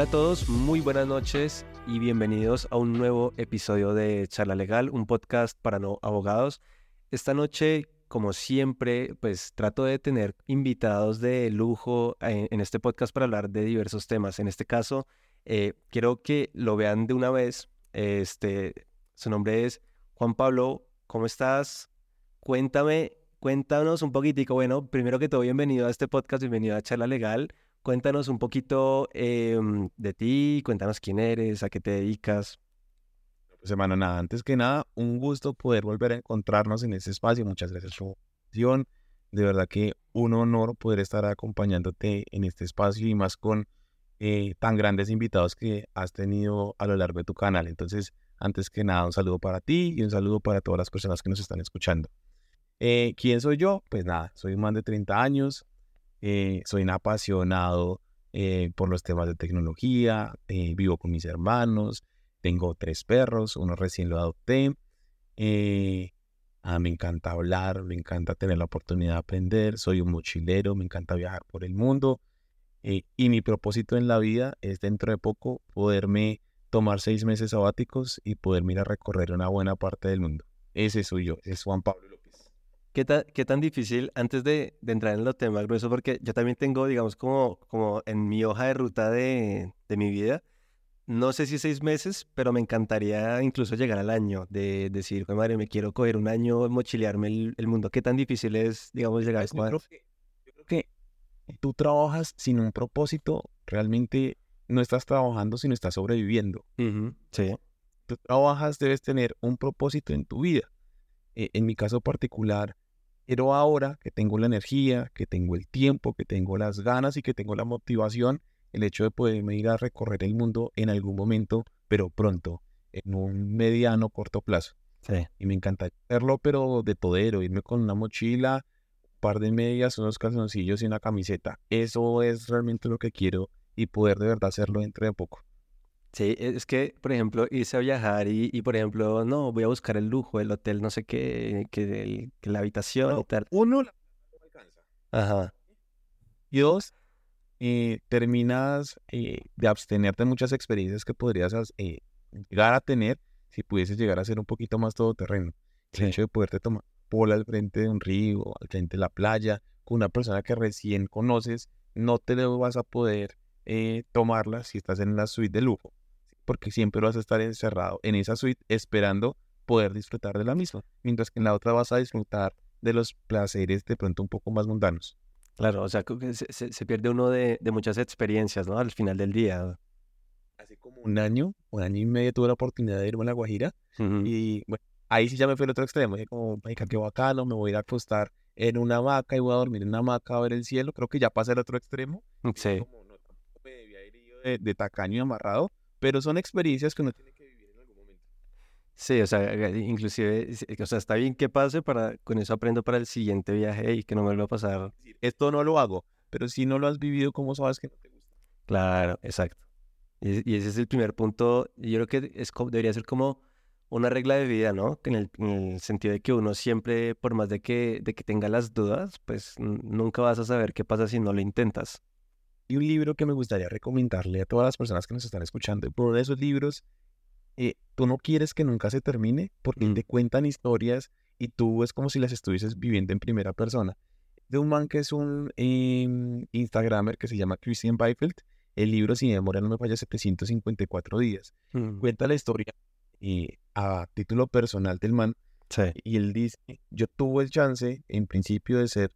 Hola a todos, muy buenas noches y bienvenidos a un nuevo episodio de Charla Legal, un podcast para no abogados. Esta noche, como siempre, pues trato de tener invitados de lujo en, este podcast para hablar de diversos temas. En este caso, eh, quiero que lo vean de una vez. Este, su nombre es Juan Pablo. ¿Cómo estás? Cuéntame, cuéntanos un poquitico. Bueno, primero que todo, bienvenido a este podcast, bienvenido a Charla Legal. Cuéntanos un poquito em, de ti, cuéntanos quién eres, a qué te dedicas. Pues hermano, nada, antes que nada, un gusto poder volver a encontrarnos en este espacio. Muchas gracias por la De verdad que un honor poder estar acompañándote en este espacio y más con eh, tan grandes invitados que has tenido a lo largo de tu canal. Entonces, antes que nada, un saludo para ti y un saludo para todas las personas que nos están escuchando. Eh, ¿Quién soy yo? Pues nada, soy un man de 30 años, eh, soy un apasionado eh, por los temas de tecnología, eh, vivo con mis hermanos, tengo tres perros, uno recién lo adopté. Ah, me encanta hablar, me encanta tener la oportunidad de aprender, soy un mochilero, me encanta viajar por el mundo. y mi propósito en la vida es dentro de poco poderme tomar seis meses sabáticos y poder ir a recorrer una buena parte del mundo. Ese soy yo, es Juan Pablo. ¿Qué, ¿Qué tan difícil, antes de, de, entrar en los temas gruesos, porque yo también tengo, digamos, como, como en mi hoja de ruta de, de mi vida, no sé si seis meses, pero me encantaría incluso llegar al año, de, decir, madre, me quiero coger un año, mochilearme el, el mundo. ¿Qué tan difícil es, digamos, llegar a eso? Yo, yo creo que tú trabajas sin un propósito, realmente no estás trabajando, sino estás sobreviviendo. Sí. Tú trabajas, debes tener un propósito en tu vida. E, en mi caso particular, pero ahora que tengo la energía, que tengo el tiempo, que tengo las ganas y que tengo la motivación, el hecho de poderme ir a recorrer el mundo en algún momento, pero pronto, en un mediano, corto plazo. Sí. Y me encanta hacerlo, pero de todero, irme con una mochila, un par de medias, unos calzoncillos y una camiseta. Eso es realmente lo que quiero y poder de verdad hacerlo dentro de poco. Sí, e, es que, por ejemplo, irse a viajar y, y por ejemplo, no, voy a buscar el lujo, el hotel, no sé qué, que, la habitación y tal. Uno, la no alcanza. Ajá. Y dos, eh, terminas eh, de abstenerte de muchas experiencias que podrías eh, llegar a tener si pudieses llegar a ser un poquito más todoterreno. El hecho de poderte tomar pola al frente de un río, al frente de la playa, con una persona que recién conoces, no te lo vas a poder tomarla si estás en la suite de lujo porque siempre vas a estar encerrado en esa suite esperando poder disfrutar de la misma, mientras que en la otra vas a disfrutar de los placeres de pronto un poco más mundanos. Claro, o sea, se, se pierde uno de, de, muchas experiencias, ¿no? Al final del día. Hace como un año, un año y medio tuve la oportunidad de irme a La Guajira y bueno, ahí sí ya me fui al otro extremo, dije como, marica, qué bacano, me voy a ir a acostar en una hamaca y voy a dormir en una hamaca a ver el cielo, creo que ya pasé al otro extremo. Sí. Como, no, tampoco me debía ir yo de, de tacaño y amarrado, pero son experiencias que uno tiene que vivir en algún momento. Sí, o sea, eh, inclusive, o sea, está bien que pase para, con eso aprendo para el siguiente viaje y que no me vuelva a pasar. Esto no lo hago, pero si no lo has vivido, ¿cómo sabes que no te gusta? Claro, exacto. Y, ese es el primer punto. Yo creo que es, debería ser como una regla de vida, ¿no? En el, en el, sentido de que uno siempre, por más de que, de que tenga las dudas, pues nunca vas a saber qué pasa si no lo intentas. Y un libro que me gustaría recomendarle a todas las personas que nos están escuchando. Por de esos libros, eh, tú no quieres que nunca se termine porque te cuentan historias y tú es como si las estuvieses viviendo en primera persona. De un man que es un eh, Instagramer que se llama Christian Beifeld. El libro, si me demora, no me falla, 754 días. Cuenta la historia eh, a título personal del man. Sí. Y él dice, yo tuve el chance, en principio, de ser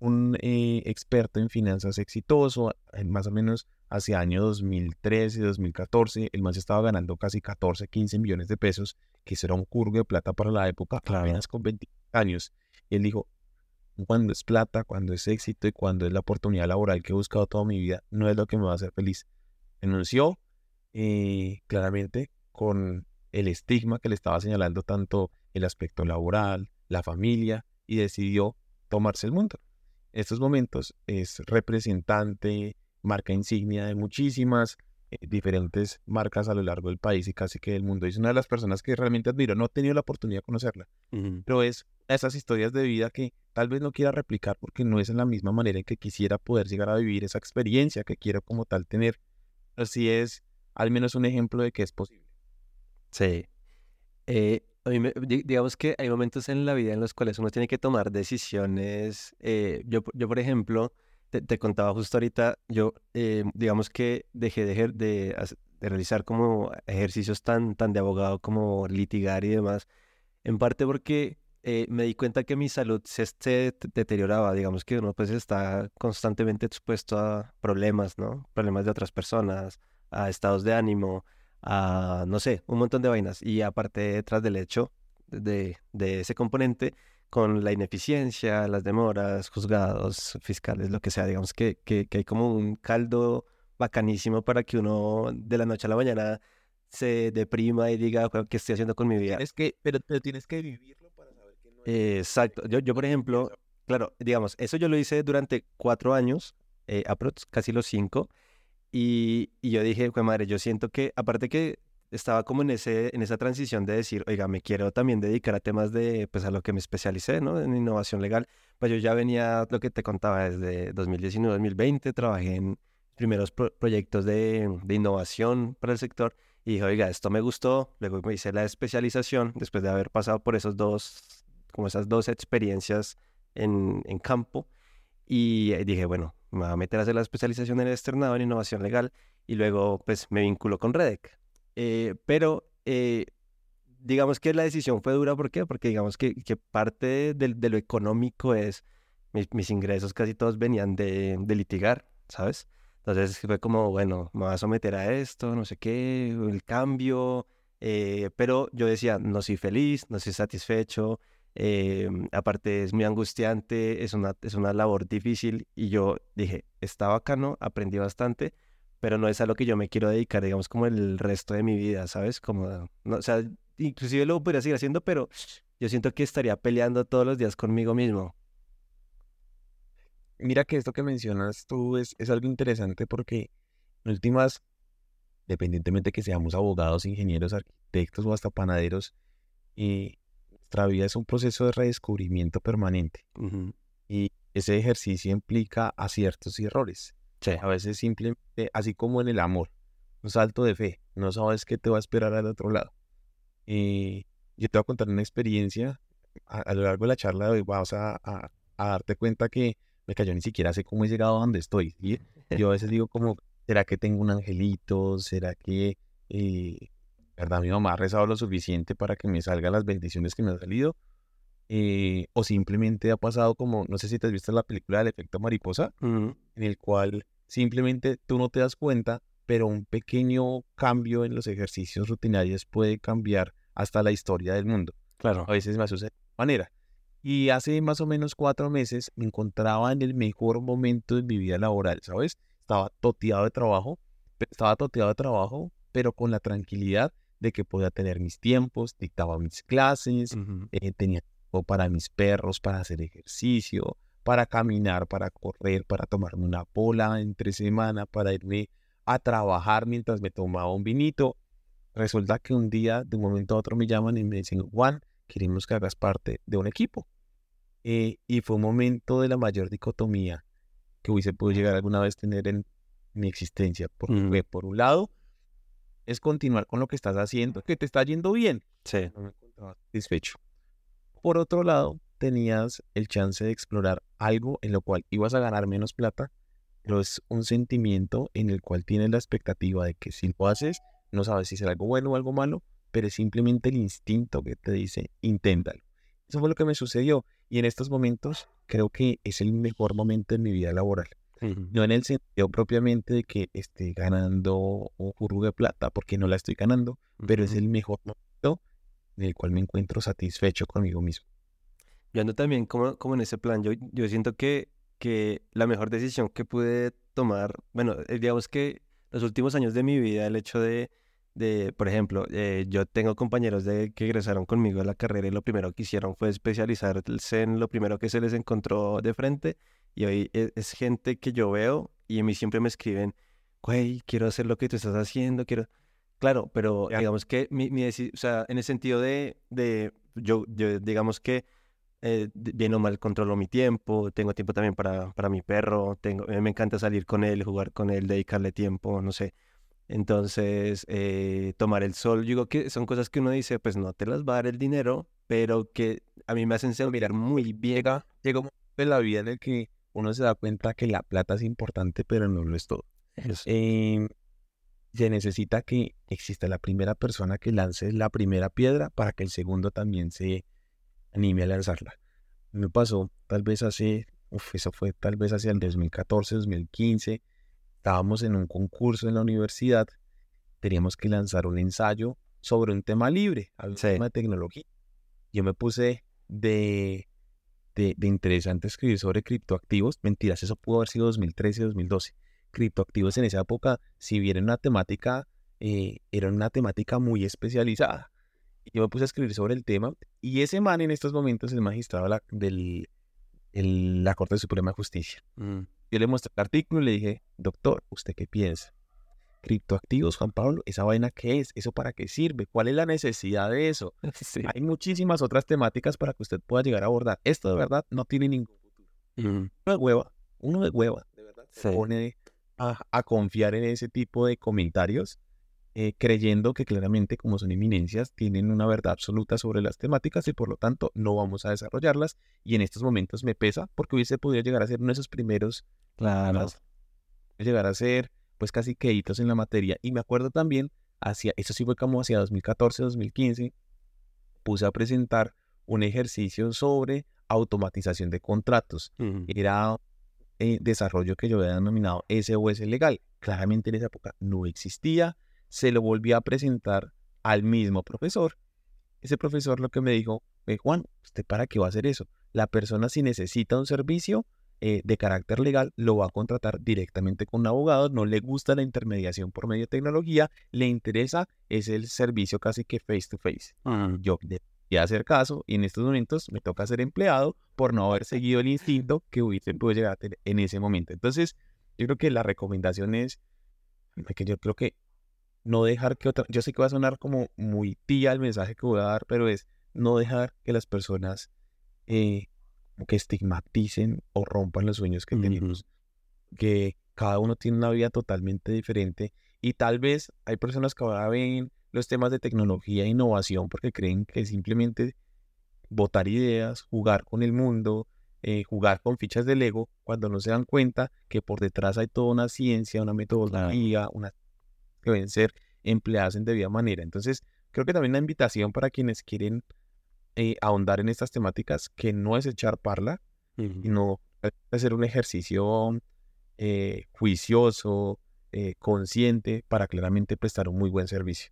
un eh, experto en finanzas exitoso, más o menos hacia año 2013, 2014, el más estaba ganando casi 14, 15 millones de pesos, que será un curvo de plata para la época, apenas con 20 años. Y él dijo, cuando es plata, cuando es éxito y cuando es la oportunidad laboral que he buscado toda mi vida, no es lo que me va a hacer feliz. Denunció eh, claramente con el estigma que le estaba señalando tanto el aspecto laboral, la familia, y decidió tomarse el mundo estos momentos es representante, marca insignia de muchísimas eh, diferentes marcas a lo largo del país y casi que del mundo. Es una de las personas que realmente admiro. No he tenido la oportunidad de conocerla, pero es esas historias de vida que tal vez no quiera replicar porque no es en la misma manera en que quisiera poder llegar a vivir esa experiencia que quiero como tal tener. así es al menos un ejemplo de que es posible. Sí. Eh, a mí me- di- digamos que hay momentos en la vida en los cuales uno tiene que tomar decisiones. eh, yo, yo, por ejemplo, te, te contaba justo ahorita, yo eh, digamos que dejé de, de, de realizar como ejercicios tan, tan de abogado como litigar y demás, en parte porque eh, me di cuenta que mi salud se, se te- deterioraba, digamos que uno pues está constantemente expuesto a problemas, ¿no? Problemas de otras personas, a estados de ánimo a, no sé, un montón de vainas. Y aparte, detrás del hecho de, de ese componente, con la ineficiencia, las demoras, juzgados, fiscales, lo que sea, digamos que, que, que hay como un caldo bacanísimo para que uno de la noche a la mañana se deprima y diga, "Jue- ¿qué estoy haciendo con mi vida? Es que, pero, pero tienes que vivirlo para saber que no es Exacto. Yo, yo, por ejemplo, claro, digamos, eso yo lo hice durante cuatro años, eh, aprox, casi los cinco, y, y yo dije, pues madre, yo siento que, aparte que estaba como en ese, en esa transición de decir, oiga, me quiero también dedicar a temas de, pues a lo que me especialicé, ¿no? En innovación legal, pues yo ya venía, lo que te contaba, desde 2019-2020, trabajé en primeros pro- proyectos de, de innovación para el sector, y dije, oiga, esto me gustó, luego me hice la especialización, después de haber pasado por esos dos, como esas dos experiencias en, en campo, y eh, dije, bueno, me voy a meter a hacer la especialización en el externado en innovación legal y luego pues me vinculo con Redec. Eh, pero eh, digamos que la decisión fue dura, ¿por qué? Porque digamos que, que parte de, de lo económico es, mis, mis ingresos casi todos venían de, de litigar, ¿sabes? Entonces fue como, bueno, me voy a someter a esto, no sé qué, el cambio, eh, pero yo decía, no soy feliz, no soy satisfecho, eh, aparte es muy angustiante, es una, es una labor difícil y yo dije, está bacano, aprendí bastante, pero no es a lo que yo me quiero dedicar, digamos, como el resto de mi vida, ¿sabes? Como, no, o sea, inclusive lo podría seguir haciendo, pero yo siento que estaría peleando todos los días conmigo mismo. Mira que esto que mencionas tú es, es algo interesante porque en últimas, dependientemente que seamos abogados, ingenieros, arquitectos o hasta panaderos, eh, nuestra vida es un proceso de redescubrimiento permanente y ese ejercicio implica aciertos y errores. Sí. A veces simplemente, así como en el amor, un salto de fe, no sabes qué te va a esperar al otro lado. Eh, yo te voy a contar una experiencia, a, a lo largo de la charla de hoy vas a, a- a darte cuenta que me cayó ni siquiera sé cómo he llegado a donde estoy. Yo a veces digo como, ¿será que tengo un angelito? ¿Será que, eh, verdad, mi mamá ha rezado lo suficiente para que me salgan las bendiciones que me han salido? Eh, o simplemente ha pasado como, no sé si te has visto la película del efecto mariposa, en el cual simplemente tú no te das cuenta, pero un pequeño cambio en los ejercicios rutinarios puede cambiar hasta la historia del mundo. Claro. A veces me sucede de manera. Y hace más o menos cuatro meses me encontraba en el mejor momento de mi vida laboral, ¿sabes? Estaba toteado de trabajo, estaba toteado de trabajo, pero con la tranquilidad de que podía tener mis tiempos, dictaba mis clases, eh, tenía tiempo para mis perros, para hacer ejercicio, para caminar, para correr, para tomarme una bola entre semana, para irme a trabajar mientras me tomaba un vinito. Resulta que un día, de un momento a otro, me llaman y me dicen, Juan, queremos que hagas parte de un equipo. Eh, y fue un momento de la mayor dicotomía que hubiese podido llegar alguna vez tener en mi existencia. Porque, por un lado, es continuar con lo que estás haciendo, que te está yendo bien Sí. no me encontraba satisfecho. Por otro lado, tenías el chance de explorar algo en lo cual ibas a ganar menos plata, pero es un sentimiento en el cual tienes la expectativa de que si lo haces, no sabes si será algo bueno o algo malo, pero es simplemente el instinto que te dice, inténtalo. Eso fue lo que me sucedió y en estos momentos creo que es el mejor momento de mi vida laboral. No en el sentido propiamente de que esté ganando un jurgo de plata, porque no la estoy ganando, pero es el mejor momento en el cual me encuentro satisfecho conmigo mismo. Yo ando también como, como en ese plan. Yo, yo siento que, que la mejor decisión que pude tomar, bueno, eh, digamos que los últimos años de mi vida, el hecho de, de por ejemplo, eh, yo tengo compañeros de, que egresaron conmigo a la carrera y lo primero que hicieron fue especializarse en lo primero que se les encontró de frente. Y hoy es, es gente que yo veo y a mí siempre me escriben, güey, quiero hacer lo que tú estás haciendo, quiero... Claro, pero digamos que mi, mi o sea, en el sentido de, de yo, yo digamos que eh, bien o mal controlo mi tiempo, tengo tiempo también para, para mi perro, tengo, a mí me encanta salir con él, jugar con él, dedicarle tiempo, no sé. Entonces, eh, tomar el sol, digo que son cosas que uno dice, pues no te las va a dar el dinero, pero que a mí me hacen mirar muy. Llega, llega un momento en la vida en el que uno se da cuenta que la plata es importante, pero no lo es todo. Em, se necesita que exista la primera persona que lance la primera piedra para que el segundo también se anime a lanzarla. Me pasó tal vez hace, uf, eso fue tal vez hacia el 2014, 2015, estábamos en un concurso en la universidad, teníamos que lanzar un ensayo sobre un tema libre, un tema de tecnología. Yo me puse de, de, de interesante escribir sobre criptoactivos. Mentiras, eso pudo haber sido 2013, 2012 criptoactivos en esa época, si bien era una temática, eh, era una temática muy especializada. Y yo me puse a escribir sobre el tema y ese man en estos momentos es magistrado de la, Corte Suprema de Justicia. Mm. Yo le mostré el artículo y le dije, doctor, ¿usted qué piensa? Criptoactivos, Juan Pablo, ¿esa vaina qué es? ¿Eso para qué sirve? ¿Cuál es la necesidad de eso? Hay muchísimas otras temáticas para que usted pueda llegar a abordar. Esto de verdad no tiene ningún futuro. Uno de hueva, uno de hueva, de verdad, se pone a, confiar en ese tipo de comentarios, eh, creyendo que claramente como son eminencias tienen una verdad absoluta sobre las temáticas y por lo tanto no vamos a desarrollarlas y en estos momentos me pesa porque hubiese podido llegar a ser uno de esos primeros, claro. llegar a ser pues casi que hitos en la materia y me acuerdo también hacia, eso sí fue como hacia 2014, 2015, puse a presentar un ejercicio sobre automatización de contratos. Era eh, desarrollo que yo había denominado SOS legal. Claramente en esa época no existía. Se lo volví a presentar al mismo profesor. Ese profesor lo que me dijo, Juan, ¿usted para qué va a hacer eso? La persona si necesita un servicio eh, de carácter legal lo va a contratar directamente con un abogado, no le gusta la intermediación por medio de tecnología, le interesa es el servicio casi que face to face. Yo y hacer caso y en estos momentos me toca ser empleado por no haber seguido el instinto que hubiese podido llegar a tener en ese momento. Entonces, yo creo que la recomendación es que yo creo que no dejar que otra, yo sé que va a sonar como muy tía el mensaje que voy a dar, pero es no dejar que las personas eh, que estigmaticen o rompan los sueños que tenemos, que cada uno tiene una vida totalmente diferente y tal vez hay personas que ahora ven los temas de tecnología e innovación porque creen que simplemente votar ideas, jugar con el mundo, eh, jugar con fichas de Lego, cuando no se dan cuenta que por detrás hay toda una ciencia, una metodología, una que deben ser empleadas en debida manera. Entonces, creo que también la invitación para quienes quieren eh, ahondar en estas temáticas, que no es echar parla, sino hacer un ejercicio eh, juicioso, consciente, para claramente prestar un muy buen servicio.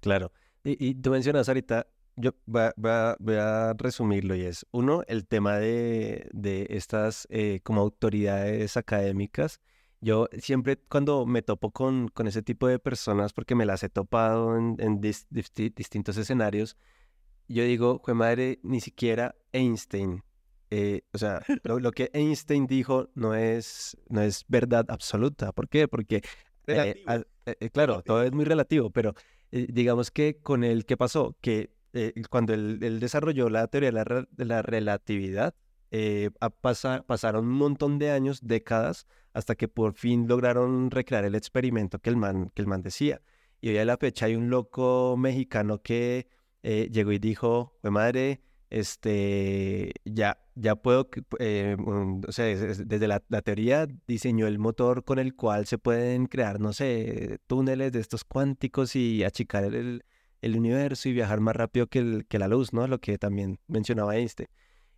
Claro. Y, tú mencionas ahorita, yo voy a, resumirlo y es, uno, el tema de, estas eh, como autoridades académicas. Yo siempre cuando me topo con, con ese tipo de personas, porque me las he topado en, distintos escenarios, yo digo, fue madre, ni siquiera Einstein. Eh, o sea, lo, que Einstein dijo no es, no es verdad absoluta. ¿Por qué? Porque, eh, claro, todo es muy relativo, pero eh, digamos que con el que pasó, que eh, cuando él, desarrolló la teoría de la, relatividad, eh, pasaron un montón de años, décadas, hasta que por fin lograron recrear el experimento que el man, que el man decía. Y hoy a la fecha hay un loco mexicano que llegó y dijo, madre, este, ya, ya puedo, eh, o sea, desde la, teoría diseñó el motor con el cual se pueden crear, no sé, túneles de estos cuánticos y achicar el, el universo y viajar más rápido que, el, que la luz, ¿no? Lo que también mencionaba Einstein.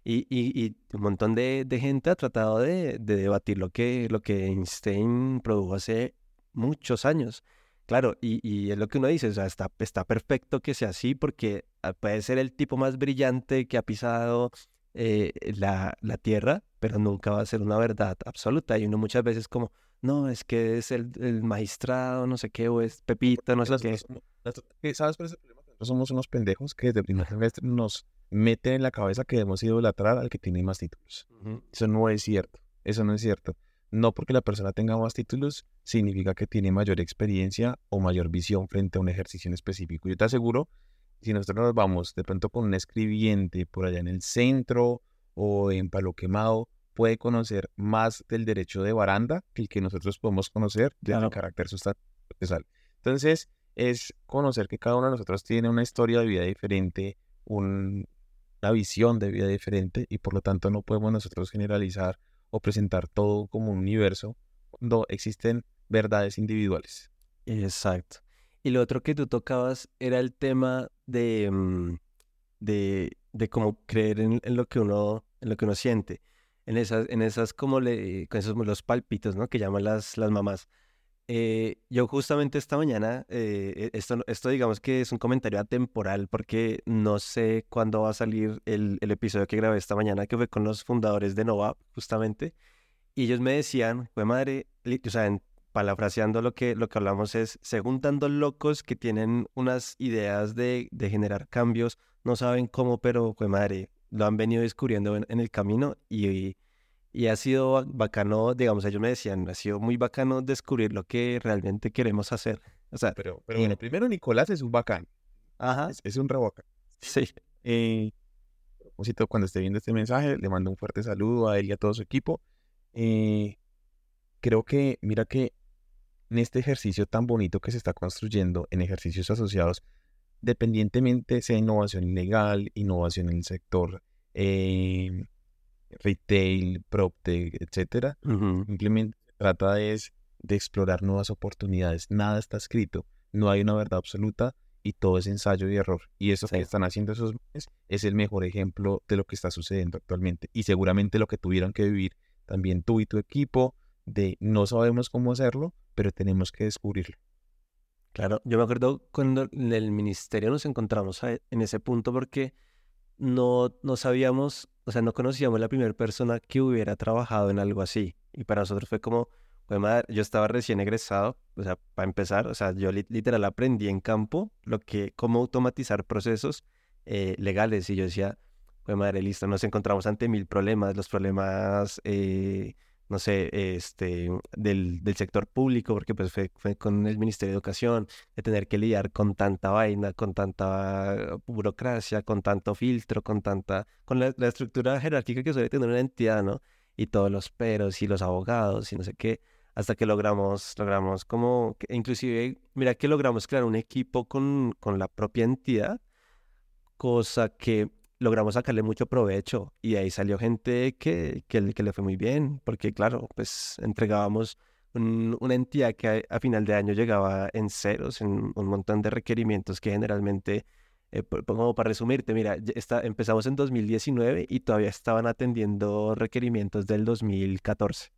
Y, y, un montón de, de, gente ha tratado de, de, debatir lo que, lo que Einstein produjo hace muchos años. Claro, y, es lo que uno dice, o sea, está, está perfecto que sea así porque ah, puede ser el tipo más brillante que ha pisado eh, la, la, tierra, pero nunca va a ser una verdad absoluta. Y uno muchas veces como, no, es que es el, el magistrado, no sé qué, o es Pepito, no sé qué. ¿Sabes por ese problema? Nosotros somos unos pendejos que desde primer semestre nos meten en la cabeza que hemos ido idolatrar al que tiene más títulos. Eso no es cierto, eso no es cierto. No porque la persona tenga más títulos significa que tiene mayor experiencia o mayor visión frente a un ejercicio en específico. Yo te aseguro, si nosotros nos vamos de pronto con un escribiente por allá en el centro o en Palo Quemado, puede conocer más del derecho de baranda que el que nosotros podemos conocer del carácter sustantivo procesal. Entonces, es conocer que cada uno de nosotros tiene una historia de vida diferente, una visión de vida diferente y por lo tanto no podemos nosotros generalizar o presentar todo como un universo cuando existen verdades individuales. Exacto. Y lo otro que tú tocabas era el tema de, mm, de, de cómo creer en, lo que uno, en lo que uno siente. En esas, en esas como le, con esos los palpitos, ¿no? Que llaman las, las mamás. Eh, yo justamente esta mañana, eh, e, esto, esto digamos que es un comentario atemporal porque no sé cuándo va a salir el, el episodio que grabé esta mañana, que fue con los fundadores de Nova, justamente, y ellos me decían, fue madre, o sea, en, palafraseando lo que, lo que hablamos es, se juntan dos locos que tienen unas ideas de, de generar cambios, no saben cómo, pero fue madre, lo han venido descubriendo en, en el camino y y ha sido bacano, digamos, ellos me decían, ha sido muy bacano descubrir lo que realmente queremos hacer. O sea, pero, pero bueno, primero Nicolás es un bacán. Ajá. Es, un reboca. Sí. Eh, propósito, cuando esté viendo este mensaje, le mando un fuerte saludo a él y a todo su equipo. Eh, creo que, mira que en este ejercicio tan bonito que se está construyendo en ejercicios asociados, dependientemente sea innovación legal, innovación en el sector eh, retail, PropTech, etcétera. Simplemente se trata es de explorar nuevas oportunidades. Nada está escrito, no hay una verdad absoluta y todo es ensayo y error. Y eso que están haciendo esos meses es el mejor ejemplo de lo que está sucediendo actualmente. Y seguramente lo que tuvieron que vivir también tú y tu equipo, de no sabemos cómo hacerlo, pero tenemos que descubrirlo. Claro, yo me acuerdo cuando en el ministerio nos encontramos en ese punto porque no, no sabíamos, o sea, no conocíamos la primera persona que hubiera trabajado en algo así. Y para nosotros fue como, yo estaba recién egresado, o sea, para empezar, o sea, yo literal aprendí en campo lo que, cómo automatizar procesos eh, legales. Y yo decía, pues madre, listo, nos encontramos ante mil problemas, los problemas eh, no sé, este, del, del sector público, porque pues fue, con el Ministerio de Educación, de tener que lidiar con tanta vaina, con tanta burocracia, con tanto filtro, con tanta, con la, estructura jerárquica que suele tener una entidad, ¿no? Y todos los peros y los abogados y no sé qué, hasta que logramos, logramos como, inclusive, mira que logramos crear un equipo con, con la propia entidad, cosa que logramos sacarle mucho provecho y ahí salió gente que, que, le fue muy bien, porque claro, pues entregábamos una entidad que a, final de año llegaba en ceros, en un montón de requerimientos que generalmente, eh, como para resumirte, mira, está, empezamos en 2019 y todavía estaban atendiendo requerimientos del 2014.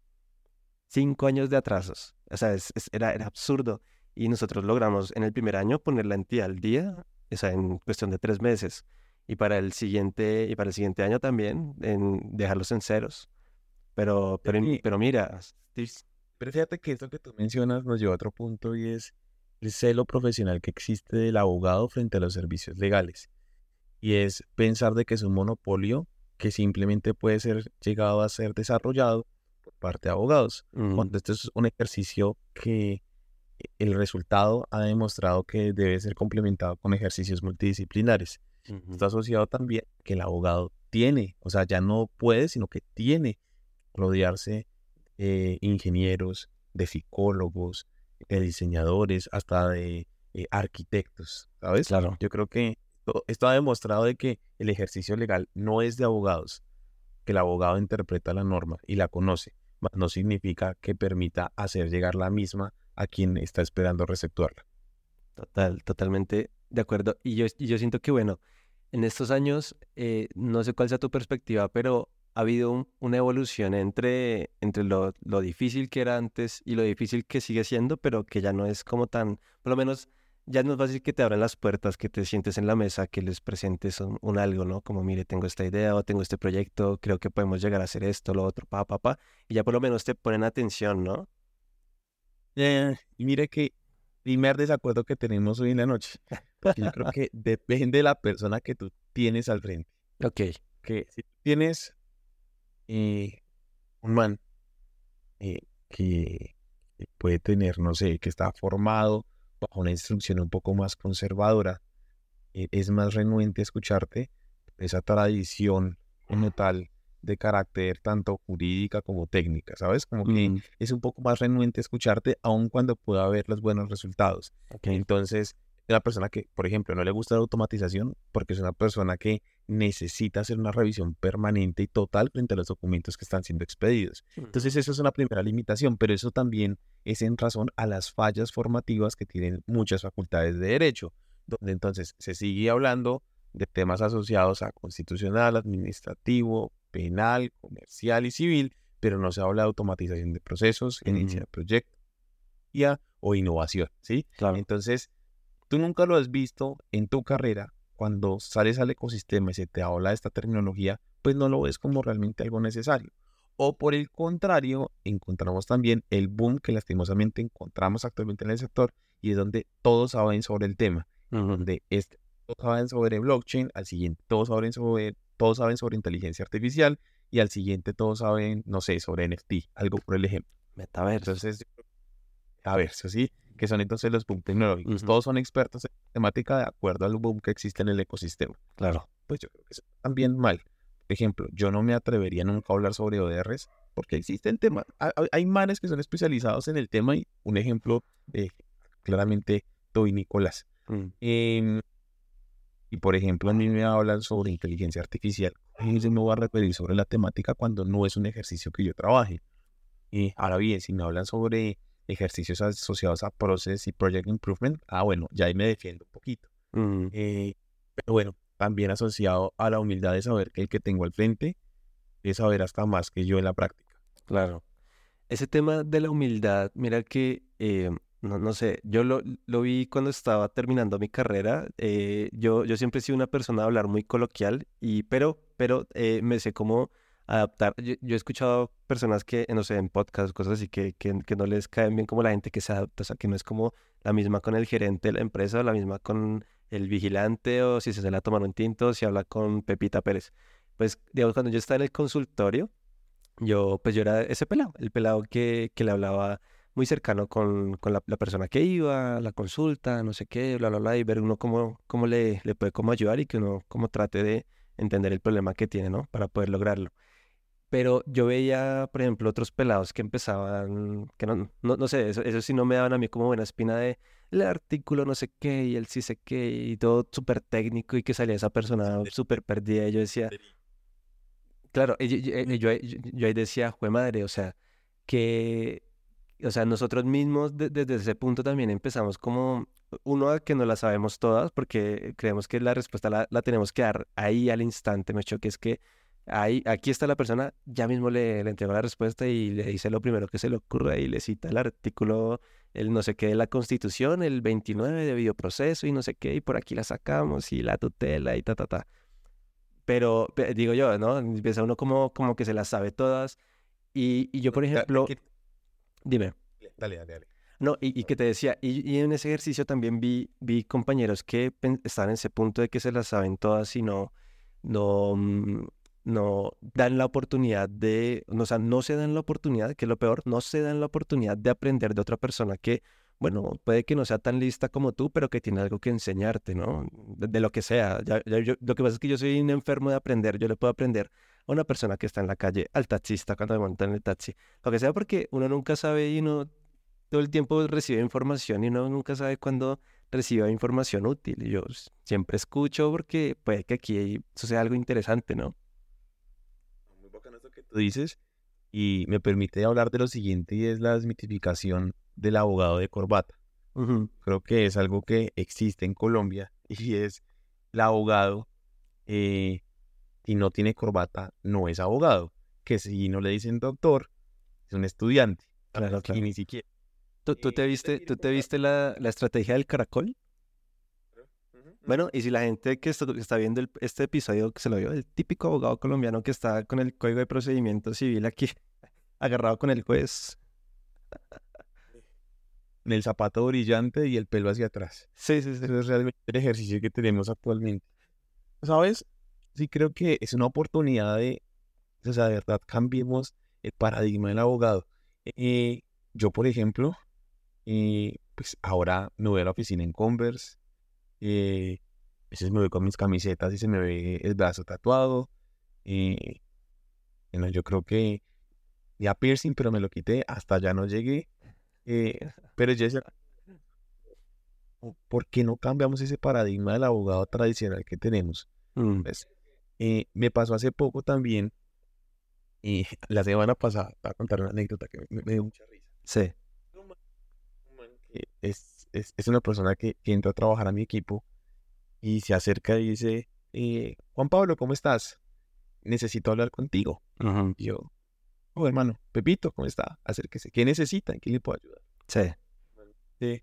Cinco años de atrasos. O sea, era, era absurdo. Y nosotros logramos en el primer año poner la entidad al día, o sea, en cuestión de tres meses y para el siguiente y para el siguiente año también en dejarlos en ceros. Pero pero, pero mira, pero fíjate que esto que tú mencionas nos lleva a otro punto y es el celo profesional que existe del abogado frente a los servicios legales. Y es pensar de que es un monopolio que simplemente puede ser llegado a ser desarrollado por parte de abogados. Cuando este es un ejercicio que el resultado ha demostrado que debe ser complementado con ejercicios multidisciplinares. Está asociado también que el abogado tiene, o sea, ya no puede, sino que tiene rodearse de ingenieros, de psicólogos, de diseñadores, hasta de eh, arquitectos, ¿sabes? Claro. Yo creo que esto, ha demostrado de que el ejercicio legal no es de abogados, que el abogado interpreta la norma y la conoce, no significa que permita hacer llegar la misma a quien está esperando receptuarla. Total, totalmente de acuerdo. Y yo, y yo siento que, bueno, en estos años, eh, no sé cuál sea tu perspectiva, pero ha habido una evolución entre, entre lo, difícil que era antes y lo difícil que sigue siendo, pero que ya no es como tan, por lo menos ya no es fácil que te abran las puertas, que te sientes en la mesa, que les presentes un, algo, ¿no? Como, mire, tengo esta idea o tengo este proyecto, creo que podemos llegar a hacer esto, lo otro, pa, pa, pa, y ya por lo menos te ponen atención, ¿no? y mire que primer desacuerdo que tenemos hoy en la noche yo creo que depende de la persona que tú tienes al frente. Ok. Que si tienes eh, un man eh, que puede tener, no sé, que está formado bajo una instrucción un poco más conservadora, eh, es más renuente a escucharte, esa tradición como tal de carácter tanto jurídica como técnica, ¿sabes? Como que Mm, es un poco más renuente escucharte, aun cuando pueda haber los buenos resultados. ok. Entonces, es una persona que, por ejemplo, no le gusta la automatización porque es una persona que necesita hacer una revisión permanente y total frente a los documentos que están siendo expedidos. Mm, Entonces, eso es una primera limitación, pero eso también es en razón a las fallas formativas que tienen muchas facultades de derecho, donde entonces se sigue hablando de temas asociados a constitucional, administrativo, penal, comercial y civil, pero no se habla de automatización de procesos, gerencia de proyectos o innovación, ¿sí? claro. Entonces, tú nunca lo has visto en tu carrera, cuando sales al ecosistema y se te habla de esta tecnología, pues no lo ves como realmente algo necesario. O por el contrario, encontramos también el boom que lastimosamente encontramos actualmente en el sector y es donde todos saben sobre el tema, donde este, todos saben sobre blockchain, al siguiente todos saben sobre, todos saben sobre inteligencia artificial y al siguiente todos saben, no sé, sobre NFT, algo por el ejemplo. Metaverso. Entonces, a ver, ¿sí? Que son entonces los boom tecnológicos. Todos son expertos en temática de acuerdo al boom que existe en el ecosistema. Claro. Pues yo creo que eso también mal. Por ejemplo, yo no me atrevería nunca a hablar sobre ODRs porque existen temas. ha- ha- Hay manes que son especializados en el tema y un ejemplo de claramente Toby Nicolás. Mm, Em, y por ejemplo, a mí me hablan sobre inteligencia artificial. Y yo me voy a referir sobre la temática cuando no es un ejercicio que yo trabaje. Y ahora bien, si me hablan sobre ejercicios asociados a Process y Project Improvement, ah, bueno, ya ahí me defiendo un poquito. Eh, pero bueno, también asociado a la humildad de saber que el que tengo al frente es saber hasta más que yo en la práctica. Claro. Ese tema de la humildad, mira que, eh, no, no sé, yo lo, lo vi cuando estaba terminando mi carrera. eh, yo, yo siempre he sido una persona de hablar muy coloquial, y, pero, pero eh, me sé cómo adaptar. Yo, he escuchado personas que, no sé, en podcast, cosas así, que, que, que no les caen bien como la gente que se adapta, o sea, que no es como la misma con el gerente de la empresa, o la misma con el vigilante, o si se se la tomar un tinto, si habla con Pepita Pérez. Pues, digamos, cuando yo estaba en el consultorio, yo, pues yo era ese pelado, el pelado que, que le hablaba muy cercano con, con la, la persona que iba, la consulta, no sé qué, bla, bla, bla, y ver uno cómo, cómo le, le puede cómo ayudar y que uno cómo trate de entender el problema que tiene, ¿no? Para poder lograrlo. Pero yo veía, por ejemplo, otros pelados que empezaban, que no, no, no sé, eso, eso sí no me daban a mí como buena espina de el artículo no sé qué y el sí sé qué y todo súper técnico y que salía esa persona súper perdida y yo decía, Claro, yo, yo- yo ahí decía, jue madre, o sea, que, o sea, nosotros mismos de- desde ese punto también empezamos como, uno, a que no la sabemos todas, porque creemos que la respuesta la, la tenemos que dar ahí al instante, me choque, es que ahí, aquí está la persona, ya mismo le, le entrego la respuesta y le dice lo primero que se le ocurra y le cita el artículo, el no sé qué de la Constitución, el 29 de videoproceso y no sé qué, y por aquí la sacamos y la tutela y ta, ta, ta. Pero pe- digo yo, ¿no? Empieza uno como, como que se las sabe todas. Y, y yo, por ejemplo, dime. Dale, dale, dale. No, y, y que te decía, y, y en ese ejercicio también vi, vi compañeros que estaban en ese punto de que se las saben todas y no, no, mm, no dan la oportunidad de, o sea, no se dan la oportunidad, que es lo peor, no se dan la oportunidad de aprender de otra persona que, bueno, puede que no sea tan lista como tú, pero que tiene algo que enseñarte, ¿no? De, de lo que sea. Ya- ya yo- lo que pasa es que yo soy un enfermo de aprender, yo le puedo aprender a una persona que está en la calle, al taxista cuando me monta en el taxi, lo que sea, porque uno nunca sabe y uno todo el tiempo recibe información y uno nunca sabe cuándo recibe información útil. Y yo siempre escucho porque puede que aquí suceda algo interesante, ¿no? Muy bacano esto que tú dices y me permite hablar de lo siguiente y es la desmitificación del abogado de corbata. Ujú, Creo que es algo que existe en Colombia y es el abogado eh, si no tiene corbata no es abogado, que si no le dicen doctor es un estudiante Claro, y claro. ni siquiera. ¿Tú, tú te Eh, viste, tú te viste la, la estrategia del caracol? Bueno, y si la gente que está, que está viendo el- este episodio que se lo vio, el típico abogado colombiano que está con el Código de Procedimiento Civil aquí, agarrado con el juez. en el zapato brillante y el pelo hacia atrás. Sí, sí, sí. Ese es realmente el ejercicio que tenemos actualmente. ¿Sabes? Sí creo que es una oportunidad de, o sea, de verdad, cambiemos el paradigma del abogado. Eh, yo, por ejemplo, eh, pues ahora me voy a la oficina en Converse, eh, a veces me voy con mis camisetas y se me ve el brazo tatuado, eh, Bueno, yo creo que ya piercing, pero me lo quité, hasta ya no llegué. Eh, pero yo decía, ¿por qué no cambiamos ese paradigma del abogado tradicional que tenemos? Mm, Pues, eh, me pasó hace poco también, y la semana pasada, voy a contar una anécdota que me, me dio mucha risa. sí. Es, es, es una persona que, que entra a trabajar a mi equipo y se acerca y dice, eh, Juan Pablo, ¿cómo estás? Necesito hablar contigo. Y yo, oh hermano, Pepito, ¿cómo está? Acérquese. ¿Qué necesita? ¿En qué le puedo ayudar? Sí. Sí.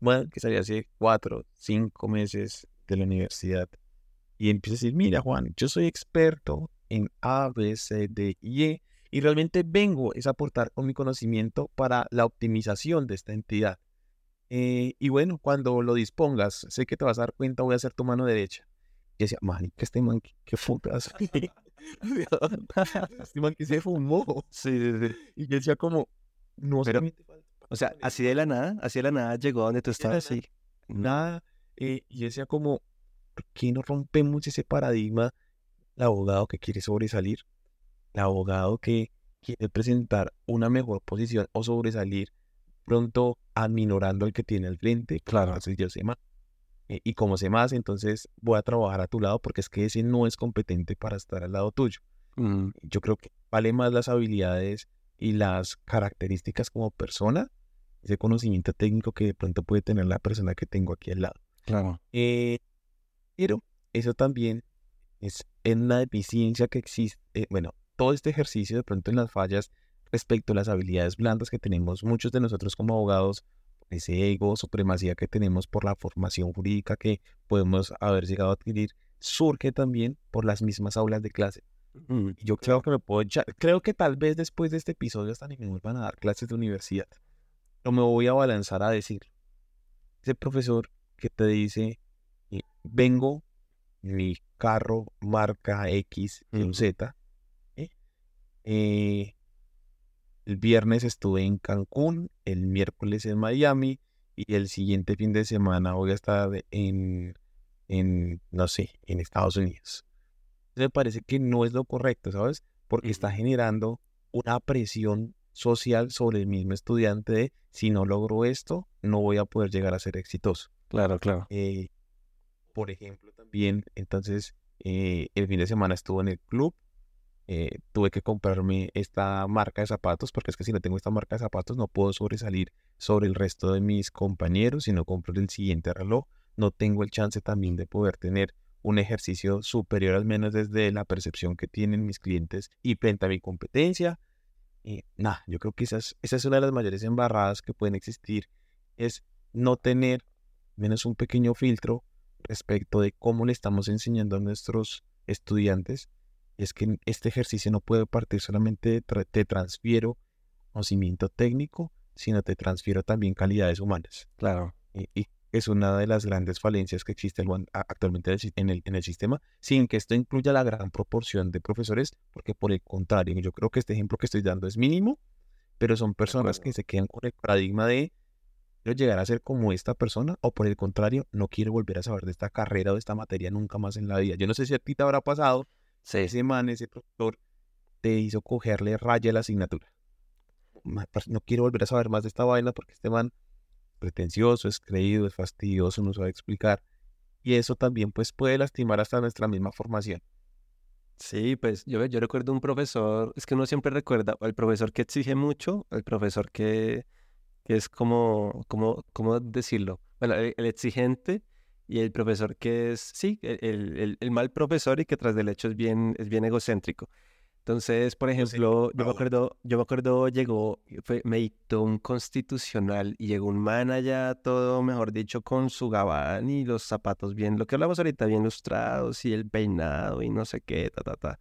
Bueno, que salía hace cuatro, cinco meses de la universidad. Y empieza a decir, mira Juan, yo soy experto en A, B, C, D y E. Y realmente vengo es a aportar con mi conocimiento para la optimización de esta entidad. Eh, y bueno, cuando lo dispongas, sé que te vas a dar cuenta, voy a ser tu mano derecha. Y decía, man, que este man, qué, putas. este man que se fumó. Sí, sí, sí. Y yo decía como, no Pero, falta O sea, así de la nada, así de la nada llegó a donde tú estabas, sí. Nada. eh, y decía como, ¿por qué no rompemos ese paradigma? El abogado que quiere sobresalir, el abogado que quiere presentar una mejor posición o sobresalir pronto aminorando al que tiene al frente. Claro. Entonces yo sé más. eh, y como sé más, entonces voy a trabajar a tu lado porque es que ese no es competente para estar al lado tuyo. mm, Yo creo que vale más las habilidades y las características como persona, ese conocimiento técnico que de pronto puede tener la persona que tengo aquí al lado. claro. Eh, pero eso también es en una deficiencia que existe. eh, bueno, todo este ejercicio de pronto en las fallas respecto a las habilidades blandas que tenemos muchos de nosotros como abogados, ese ego, supremacía que tenemos por la formación jurídica que podemos haber llegado a adquirir, surge también por las mismas aulas de clase. mm, Yo creo que me puedo echar, creo que tal vez después de este episodio hasta ni me vuelvan a dar clases de universidad. No me voy a balanzar a decir. Ese profesor que te dice, vengo, mi carro marca X, Y, Ujú. Z. ¿eh? Eh, el viernes estuve en Cancún, el miércoles en Miami y el siguiente fin de semana voy a estar en, en no sé, en Estados Unidos me parece que no es lo correcto, ¿sabes? Porque está generando una presión social sobre el mismo estudiante de si no logro esto, no voy a poder llegar a ser exitoso. Claro, claro. Eh, por ejemplo, también, entonces, eh, el fin de semana estuve en el club, eh, tuve que comprarme esta marca de zapatos, porque es que si no tengo esta marca de zapatos no puedo sobresalir sobre el resto de mis compañeros, si no compro el siguiente reloj, no tengo el chance también de poder tener un ejercicio superior al menos desde la percepción que tienen mis clientes y frente a mi competencia. Y nada, yo creo que esa es, esa es una de las mayores embarradas que pueden existir, es no tener menos un pequeño filtro respecto de cómo le estamos enseñando a nuestros estudiantes. Es que este ejercicio no puede partir solamente de tra- te transfiero conocimiento técnico, sino te transfiero también calidades humanas. Claro. Y, y es una de las grandes falencias que existe actualmente en el en el, sistema, sin que esto incluya la gran proporción de profesores, porque por el contrario, yo creo que este ejemplo que estoy dando es mínimo, pero son personas que se quedan con el paradigma de quiero llegar a ser como esta persona, o por el contrario, no quiero volver a saber de esta carrera o de esta materia nunca más en la vida. Yo no sé si a ti te habrá pasado, Sí. ese man, ese profesor, te hizo cogerle raya a la asignatura. No quiero volver a saber más de esta vaina porque este man pretencioso, es creído, es fastidioso, no sabe explicar. Y eso también pues puede lastimar hasta nuestra misma formación. Sí, pues yo, yo recuerdo un profesor, es que uno siempre recuerda al profesor que exige mucho, al profesor que, que es como, como, ¿cómo decirlo? Bueno, el, el exigente y el profesor que es, sí, el, el- el- mal profesor y que tras del hecho es bien, es bien egocéntrico. Entonces, por sé, ejemplo, yo me acuerdo, yo me acuerdo, llegó, fue, me dictó un constitucional y llegó un man allá, todo, mejor dicho, con su gabán y los zapatos bien, lo que hablamos ahorita, bien lustrados y el peinado y no sé qué, ta, ta, ta.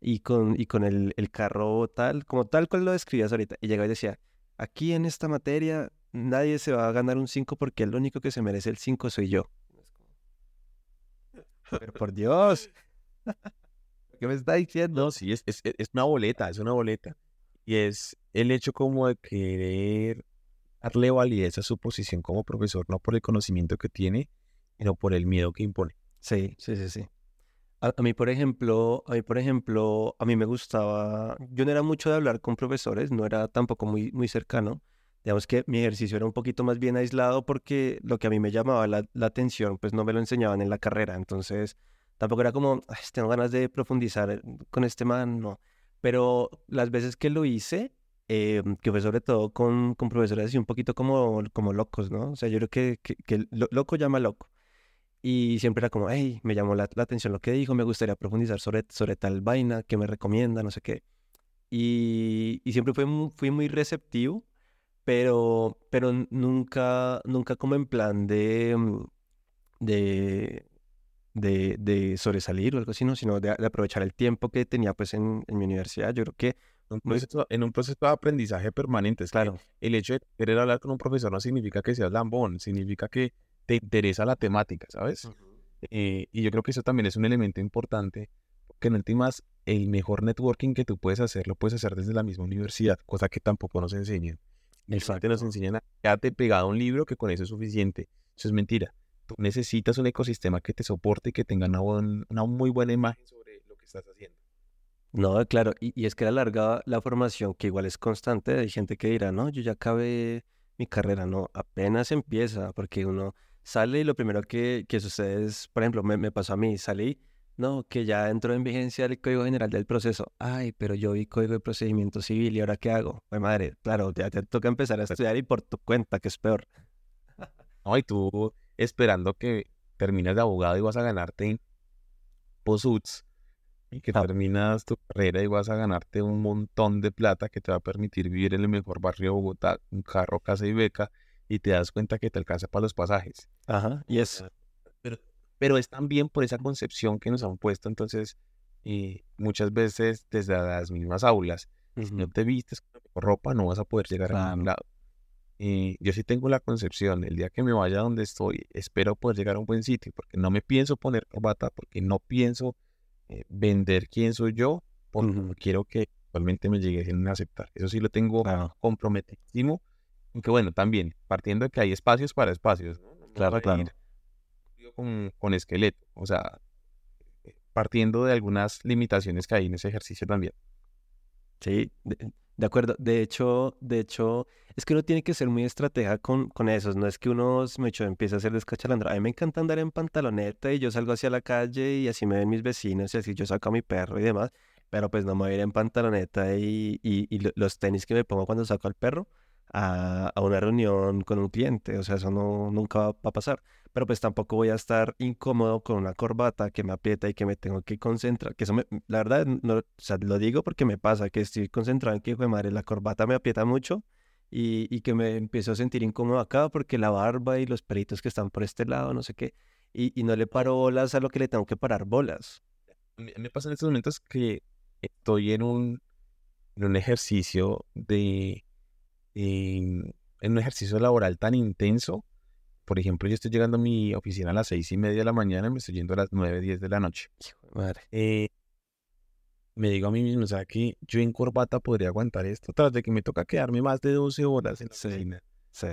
Y con, y con el, el carro tal, como tal cual lo describías ahorita. Y llegaba y decía, aquí en esta materia nadie se va a ganar un 5 porque el único que se merece el 5 soy yo. Pero por Dios, ¿qué me está diciendo? No, sí, es, es, es una boleta, es una boleta. Y es el hecho como de querer darle validez a su posición como profesor, no por el conocimiento que tiene, sino por el miedo que impone. Sí, sí, sí, sí. A, mí, por ejemplo, a mí, por ejemplo, a mí me gustaba, yo no era mucho de hablar con profesores, no era tampoco muy, muy cercano. Digamos que mi ejercicio era un poquito más bien aislado porque lo que a mí me llamaba la, la atención, pues no me lo enseñaban en la carrera. Entonces, tampoco era como, "Ay, tengo ganas de profundizar con este man, no. Pero las veces que lo hice, eh, que fue sobre todo con, con profesores así un poquito como, como locos, ¿no? O sea, yo creo que, que, que lo- loco llama loco. Y siempre era como, hey, me llamó la, la atención lo que dijo, me gustaría profundizar sobre, sobre tal vaina, que me recomienda, no sé qué. Y, y siempre fui, fui muy receptivo, pero, pero nunca, nunca como en plan de, mm, de, de, de sobresalir o algo así, ¿no? Sino de, de aprovechar el tiempo que tenía pues en, en mi universidad. Yo creo que, Un proceso- en un proceso de aprendizaje permanente. Es que claro, el hecho de querer hablar con un profesor no significa que seas lambón, significa que te interesa la temática, ¿sabes? Eh, y yo creo que eso también es un elemento importante, porque en últimas, el mejor networking que tú puedes hacer, lo puedes hacer desde la misma universidad, cosa que tampoco nos enseñan. Nos exacto. enseñan a quedarte pegado a un libro que con eso es suficiente. Eso es mentira. Tú necesitas un ecosistema que te soporte y que tenga una, buen- una muy buena imagen sobre lo que estás haciendo. No, claro, y, y es que a la larga la formación, que igual es constante, hay gente que dirá, no, yo ya acabé mi carrera, no, apenas empieza, porque uno sale y lo primero que, que sucede es, por ejemplo, me, me pasó a mí, salí, no, que ya entró en vigencia el Código General del Proceso, ay, pero yo vi Código de Procedimiento Civil y ahora qué hago, pues madre, claro, ya te toca empezar a estudiar y por tu cuenta, que es peor. ¿no? Y tú esperando que termines de abogado y vas a ganarte posuts y que Ah, terminas tu carrera y vas a ganarte un montón de plata que te va a permitir vivir en el mejor barrio de Bogotá, un carro, casa y beca, y te das cuenta que te alcanza para los pasajes. Ajá, y es, Pero, pero es también por esa concepción que nos han puesto, entonces, eh, muchas veces desde las mismas aulas, si no te vistes con ropa, no vas a poder llegar a ningún claro, lado. Eh, yo sí tengo la concepción, el día que me vaya donde estoy, espero poder llegar a un buen sitio, porque no me pienso poner corbata, porque no pienso eh, vender quién soy yo, porque no ujú, quiero que actualmente me lleguen a aceptar. Eso sí lo tengo claro, comprometidísimo, aunque bueno, también, partiendo de que hay espacios para espacios, ¿no? No claro, claro. con, con esqueleto, o sea, eh, partiendo de algunas limitaciones que hay en ese ejercicio también. Sí, de, de acuerdo. De hecho, de hecho, es que uno tiene que ser muy estratega con, con esos. No es que uno me echo, empieza a ser descachalandro. A mí me encanta andar en pantaloneta y yo salgo hacia la calle y así me ven mis vecinos y así yo saco a mi perro y demás. Pero pues no me voy a ir en pantaloneta y, y, y lo- los tenis que me pongo cuando saco al perro a, una reunión con un cliente. O sea, eso no, nunca va, a pasar. Pero pues tampoco voy a estar incómodo con una corbata que me aprieta y que me tengo que concentrar. Que eso me, la verdad, no, o sea, lo digo porque me pasa que estoy concentrado en que, hijo madre, la corbata me aprieta mucho y, y que me empiezo a sentir incómodo acá porque la barba y los pelitos que están por este lado, no sé qué. Y, y no le paro bolas a lo que le tengo que parar bolas. Me, me pasa en estos momentos que estoy en un, en un ejercicio de, en, en un ejercicio laboral tan intenso. Por ejemplo, yo estoy llegando a mi oficina a las seis y media de la mañana y me estoy yendo a las nueve, diez de la noche. Hijo de madre. Eh, me digo a mí mismo, o sea, que yo en corbata podría aguantar esto, tras de que me toca quedarme más de 12 horas en la Sí, oficina. sí.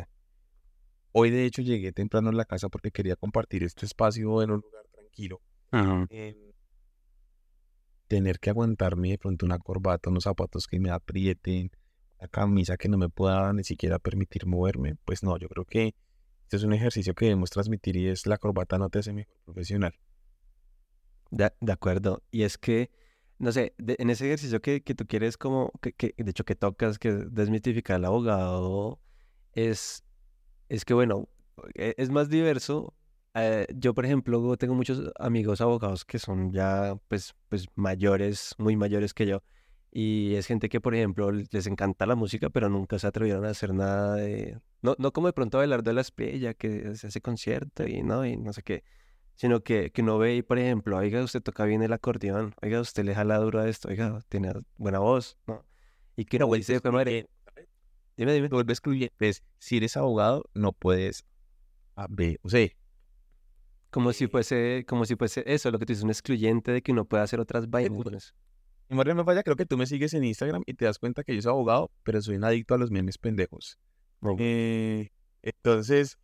Hoy, de hecho, llegué temprano a la casa porque quería compartir este espacio en un lugar tranquilo. Em, tener que aguantarme de pronto una corbata, unos zapatos que me aprieten, una camisa que no me pueda ni siquiera permitir moverme, pues no, yo creo que este es un ejercicio que debemos transmitir y es la corbata no te hace mejor profesional. De, de acuerdo. Y es que, no sé, de- en ese ejercicio que, que tú quieres como, que, que, de hecho que tocas, que es desmitificar al abogado, es, es que, bueno, e- es más diverso. Eh, yo, por ejemplo, tengo muchos amigos abogados que son ya, pues, pues mayores, muy mayores que yo. Y es gente que, por ejemplo, les encanta la música, pero nunca se atrevieron a hacer nada de... No, no como de pronto bailar de la estrella, que se hace concierto y no, y no sé qué sino que, que uno ve y, por ejemplo, oiga, usted toca bien el acordeón, oiga, usted le jala duro a esto, oiga, tiene buena voz, ¿no? Y que Pero uno vuelve dice, "Jue madre, dime, dime, Te vuelve excluyente. Pues, si eres abogado, no puedes A, B o C. como si Eh, fuese, como si fuese eso, lo que tú dices, un excluyente de que uno pueda hacer otras vainas memoria no me falla, creo que tú me sigues en Instagram y te das cuenta que yo soy abogado, pero soy un adicto a los memes pendejos. Eh, entonces,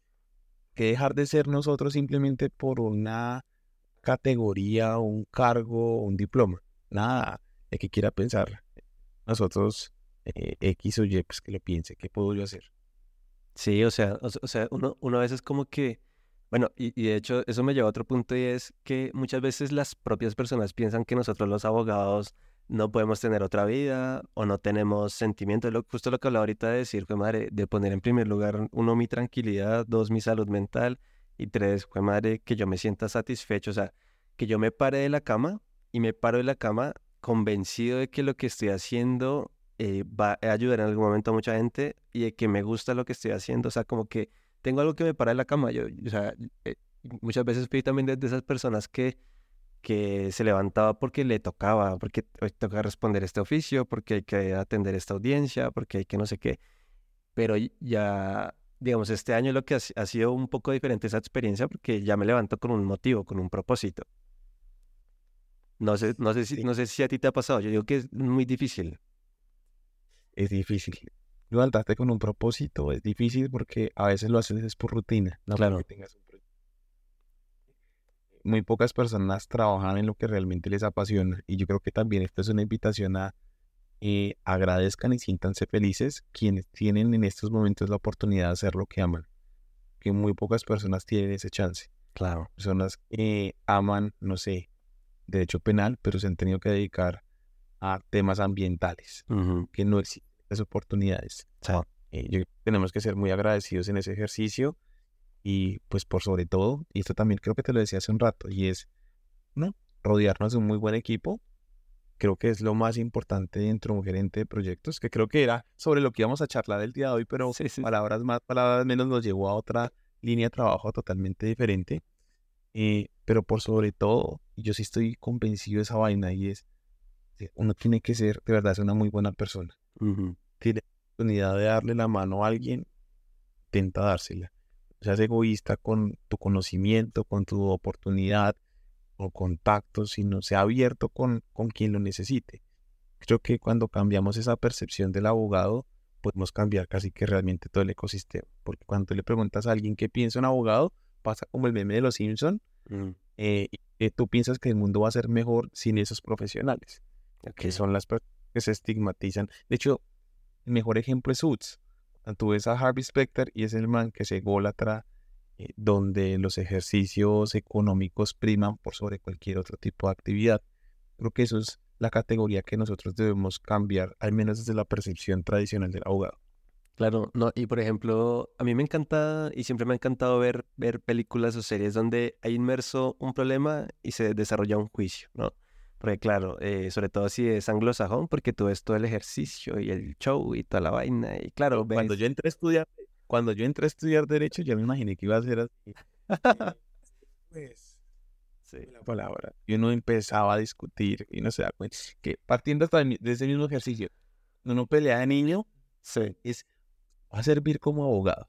que dejar de ser nosotros simplemente por una categoría, un cargo, un diploma. Nada, el que quiera pensar. Nosotros, eh, X o Y, pues que lo piense, ¿qué puedo yo hacer? Sí, o sea, o, sea, uno, uno a veces como que, bueno, y, y, de hecho eso me lleva a otro punto y es que muchas veces las propias personas piensan que nosotros los abogados no podemos tener otra vida o no tenemos sentimientos. Justo lo que hablaba ahorita de decir, fue madre, de poner en primer lugar, uno, mi tranquilidad, dos, mi salud mental y tres, fue madre, que yo me sienta satisfecho. O sea, que yo me pare de la cama y me paro de la cama convencido de que lo que estoy haciendo eh, va a ayudar en algún momento a mucha gente y de que me gusta lo que estoy haciendo. O sea, como que tengo algo que me para de la cama. Yo, eh, muchas veces fui también de esas personas que que se levantaba porque le tocaba, porque hoy toca responder este oficio, porque hay que atender esta audiencia, porque hay que no sé qué. Pero ya, digamos, este año lo que ha, sido un poco diferente esa experiencia porque ya me levanto con un motivo, con un propósito. No sé, no sé si, no sé si a ti te ha pasado. Yo digo que es muy difícil. Es difícil. Levantarte con un propósito es difícil porque a veces lo haces por rutina, no claro. porque tengas muy pocas personas trabajan en lo que realmente les apasiona. Y yo creo que también esto es una invitación a eh, agradezcan y siéntanse felices quienes tienen en estos momentos la oportunidad de hacer lo que aman. Que muy pocas personas tienen ese chance. Claro. Personas que aman, no sé, derecho penal, pero se han tenido que dedicar a temas ambientales, que no existen esas oportunidades. Eh, tenemos que ser muy agradecidos en ese ejercicio y pues por sobre todo, y esto también creo que te lo decía hace un rato, y es, ¿no? Rodearnos de un muy buen equipo. Creo que es lo más importante dentro de un gerente de proyectos, que creo que era sobre lo que íbamos a charlar el día de hoy, pero palabras más, palabras menos nos llevó a otra línea de trabajo totalmente diferente. Eh, pero por sobre todo, yo sí estoy convencido de esa vaina y es, uno tiene que ser, de verdad, es una muy buena persona. Tiene la oportunidad de darle la mano a alguien, intenta dársela seas egoísta con tu conocimiento, con tu oportunidad o contacto, sino sea abierto con, con quien lo necesite. Creo que cuando cambiamos esa percepción del abogado, podemos cambiar casi que realmente todo el ecosistema. Porque cuando le preguntas a alguien qué piensa un abogado, pasa como el meme de los Simpson, mm. eh, tú piensas que el mundo va a ser mejor sin esos profesionales, que son las personas que se estigmatizan. De hecho, el mejor ejemplo es Uts. Tú ves a Harvey Specter y es el man que se golatra, eh, donde los ejercicios económicos priman por sobre cualquier otro tipo de actividad. Creo que eso es la categoría que nosotros debemos cambiar, al menos desde la percepción tradicional del abogado. Claro, no, y por ejemplo, a mí me encanta y siempre me ha encantado ver, ver películas o series donde hay inmerso un problema y se desarrolla un juicio, ¿no? Porque claro, eh, sobre todo si es anglosajón, porque tú ves todo el ejercicio y el show y toda la vaina. Y claro, cuando yo entré a estudiar, cuando yo entré a estudiar derecho, ya me imaginé que iba a ser así. pues, sí. la palabra. Y uno empezaba a discutir y no se da cuenta que partiendo de ese mismo ejercicio, uno pelea de niño, sí. es va a servir como abogado.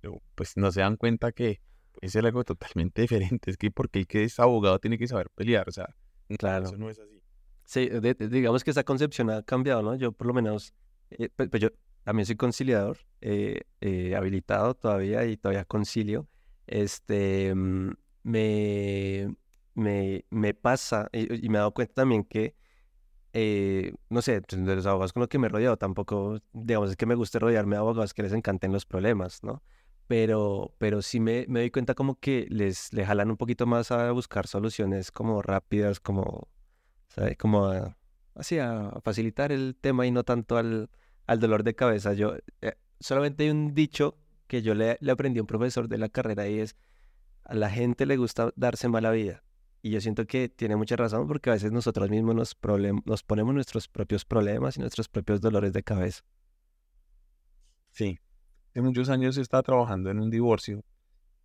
Pero, pues no se dan cuenta que es algo totalmente diferente. Es que porque el que es abogado tiene que saber pelear, o sea Claro. Eso no es así. Sí, digamos que esa concepción ha cambiado, ¿no? Yo por lo menos, eh, pues, pues, yo también soy conciliador, eh, eh, habilitado todavía y todavía concilio. Este, mm, me, me, me pasa y, me he dado cuenta también que, no sé, pues, de los abogados con los que me he rodeado, tampoco, digamos, es que me guste rodearme de abogados que les encanten los problemas, ¿no? Pero, pero sí me, me doy cuenta como que les, le jalan un poquito más a buscar soluciones como rápidas, como, ¿sabe? Como así, a facilitar el tema y no tanto al, al dolor de cabeza. Yo, eh, solamente hay un dicho que yo le, le aprendí a un profesor de la carrera y es, a la gente le gusta darse mala vida. Y yo siento que tiene mucha razón porque a veces nosotros mismos nos, nos ponemos nuestros propios problemas y nuestros propios dolores de cabeza. Sí, hace muchos años estaba trabajando en un divorcio,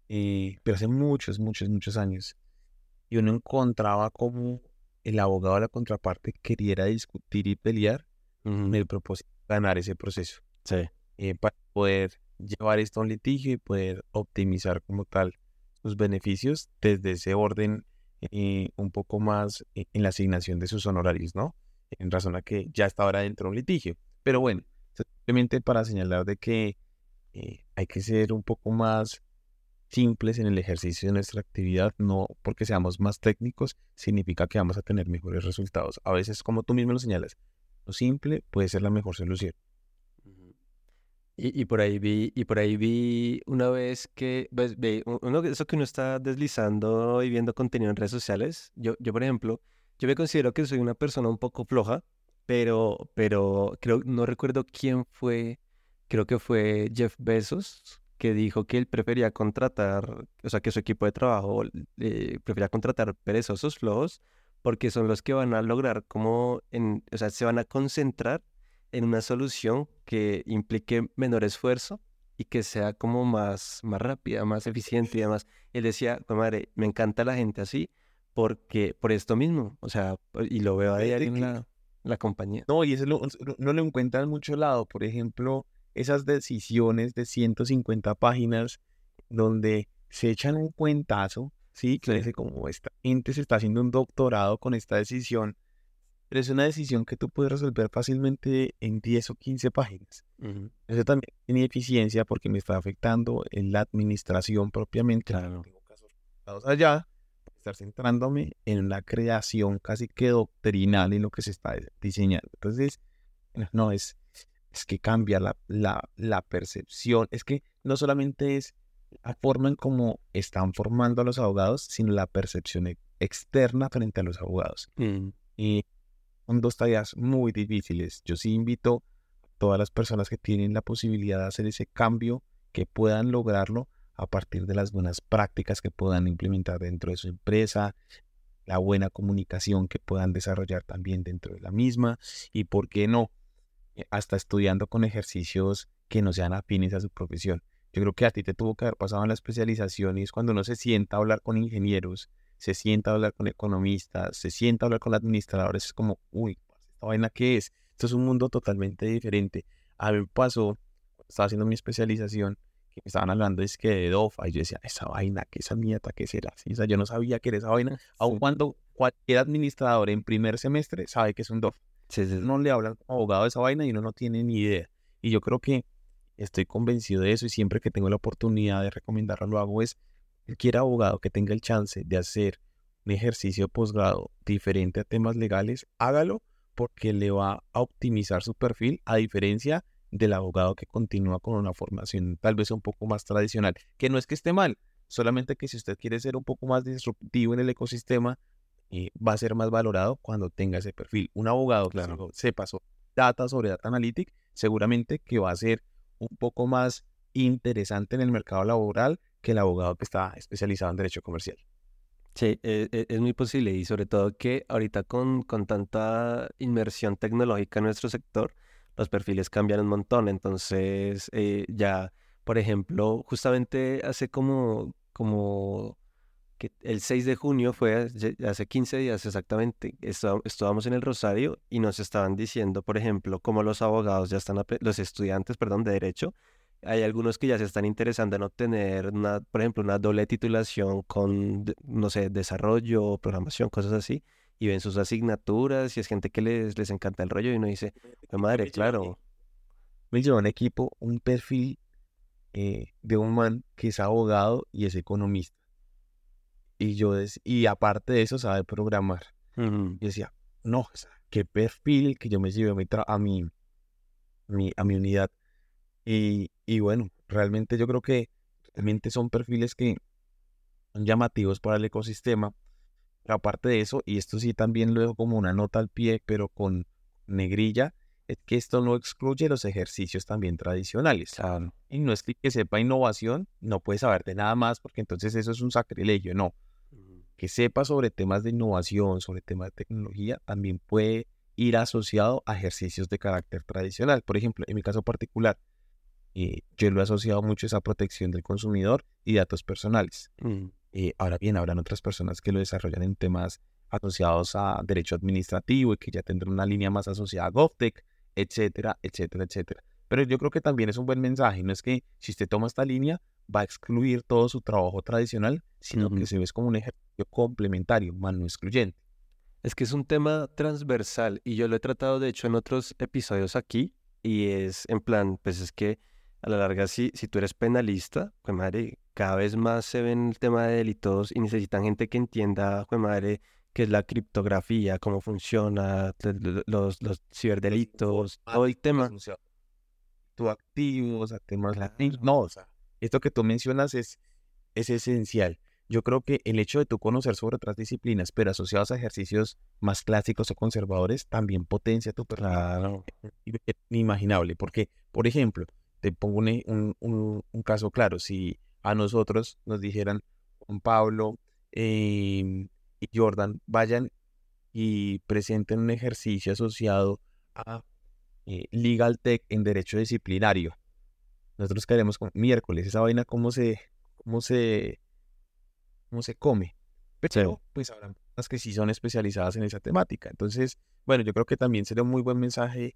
eh, pero hace muchos, muchos, muchos años. Y uno encontraba como el abogado de la contraparte quería discutir y pelear en el propósito de ganar ese proceso. Sí. Eh, para poder llevar esto a un litigio y poder optimizar como tal sus beneficios desde ese orden eh, un poco más en la asignación de sus honorarios, ¿no? En razón a que ya está ahora dentro de un litigio. Pero bueno, simplemente para señalar de que eh, hay que ser un poco más simples en el ejercicio de nuestra actividad, no porque seamos más técnicos, significa que vamos a tener mejores resultados. A veces, como tú mismo lo señalas, lo simple puede ser la mejor solución. Y, por ahí vi, y por ahí vi una vez que, ve, uno, eso que uno está deslizando y viendo contenido en redes sociales, yo, yo por ejemplo, yo me considero que soy una persona un poco floja, pero, pero creo, no recuerdo quién fue, creo que fue Jeff Bezos, que dijo que él prefería contratar, o sea, que su equipo de trabajo eh, prefería contratar perezosos flojos, porque son los que van a lograr como, en, o sea, se van a concentrar en una solución que implique menor esfuerzo y que sea como más, más rápida, más eficiente y demás. Él decía, madre, me encanta la gente así porque por esto mismo, o sea, y lo veo a diario en la, la, compañía. No, y eso no lo encuentra en mucho lado. Por ejemplo, esas decisiones de 150 páginas donde se echan un cuentazo, ¿sí? Que como esta gente se está haciendo un doctorado con esta decisión pero es una decisión que tú puedes resolver fácilmente en 10 o 15 páginas. Eso también tiene eficiencia porque me está afectando en la administración propiamente. Claro. Tengo casos allá, estar centrándome en la creación casi que doctrinal en lo que se está diseñando. Entonces, no, es, es que cambia la, la, la percepción. Es que no solamente es la forma en cómo están formando a los abogados, sino la percepción externa frente a los abogados. Mm. Y son dos tareas muy difíciles. Yo sí invito a todas las personas que tienen la posibilidad de hacer ese cambio, que puedan lograrlo a partir de las buenas prácticas que puedan implementar dentro de su empresa, la buena comunicación que puedan desarrollar también dentro de la misma y, ¿por qué no? Eh, hasta estudiando con ejercicios que no sean afines a su profesión. Yo creo que a ti te tuvo que haber pasado en la especialización y es cuando uno se sienta a hablar con ingenieros, se sienta a hablar con economistas, se sienta a hablar con administradores, es como, uy, ¿esta vaina qué es? Esto es un mundo totalmente diferente. A mí me pasó, estaba haciendo mi especialización, que me estaban hablando es que de DOFA, y yo decía, esa vaina, ¿qué esa nieta, qué será? O sea, yo no sabía que era esa vaina, aun cuando cualquier administrador en primer semestre sabe que es un DOF. No le hablan como abogado de esa vaina y uno no tiene ni idea. Y yo creo que estoy convencido de eso y siempre que tengo la oportunidad de recomendarlo lo hago es Cualquier abogado que tenga el chance de hacer un ejercicio posgrado diferente a temas legales, hágalo porque le va a optimizar su perfil a diferencia del abogado que continúa con una formación tal vez un poco más tradicional, que no es que esté mal, solamente que si usted quiere ser un poco más disruptivo en el ecosistema, eh, va a ser más valorado cuando tenga ese perfil. Un abogado que sepa sobre data, sobre data analytics, seguramente que va a ser un poco más interesante en el mercado laboral que el abogado que está especializado en derecho comercial. Sí, e, e, es, muy posible y sobre todo que ahorita con, con tanta inmersión tecnológica en nuestro sector, los perfiles cambian un montón. Entonces, eh, ya, por ejemplo, justamente hace como, como que el 6 de junio fue hace 15 días exactamente, estábamos en el Rosario y nos estaban diciendo, por ejemplo, cómo los abogados ya están, los estudiantes, perdón, de derecho, hay algunos que ya se están interesando en obtener, una, por ejemplo, una doble titulación con, no sé, desarrollo, programación, cosas así, y ven sus asignaturas y es gente que les, les encanta el rollo y uno dice, madre, claro. Me lleva un equipo, un perfil eh, de un man que es abogado y es economista. Y yo, y aparte de eso, sabe programar. Y decía, no, qué perfil que yo me lleve a mi, mi, a mi unidad y, y bueno, realmente yo creo que realmente son perfiles que son llamativos para el ecosistema. aparte de eso, y esto sí también lo dejo como una nota al pie, pero con negrilla, es que esto no excluye los ejercicios también tradicionales. Y no es que, que sepa innovación, no puede saber de nada más, porque entonces eso es un sacrilegio, no. Que sepa sobre temas de innovación, sobre temas de tecnología, también puede ir asociado a ejercicios de carácter tradicional. Por ejemplo, en mi caso particular, y yo lo he asociado mucho a esa protección del consumidor y datos personales. Mm. y ahora bien, habrán otras personas que lo desarrollan en temas asociados a derecho administrativo y que ya tendrán una línea más asociada a GovTech, etcétera, etcétera, etcétera. Pero yo creo que también es un buen mensaje, no es que si usted toma esta línea va a excluir todo su trabajo tradicional, sino que se ve como un ejercicio complementario, más no excluyente. Es que es un tema transversal y yo lo he tratado de hecho en otros episodios aquí y es en plan, pues es que a la larga, si, si tú eres penalista, pues madre, cada vez más se ven el tema de delitos y necesitan gente que entienda, pues madre, qué es la criptografía, cómo funciona, los, los ciberdelitos, todo el tema. Tu activos, temas No, o sea, esto que tú mencionas es, es esencial. Yo creo que el hecho de tú conocer sobre otras disciplinas, pero asociados a ejercicios más clásicos o conservadores, también potencia tu perfil. Claro. Inimaginable. Porque, por ejemplo, te pongo un, un, caso claro. Si a nosotros nos dijeran, Juan Pablo em, y Jordan, vayan y presenten un ejercicio asociado a eh, Legal Tech en derecho disciplinario. Nosotros queremos con miércoles, esa vaina, ¿cómo se, cómo se cómo se come. Pero pues habrá personas que sí son especializadas en esa temática. Entonces, bueno, yo creo que también sería un muy buen mensaje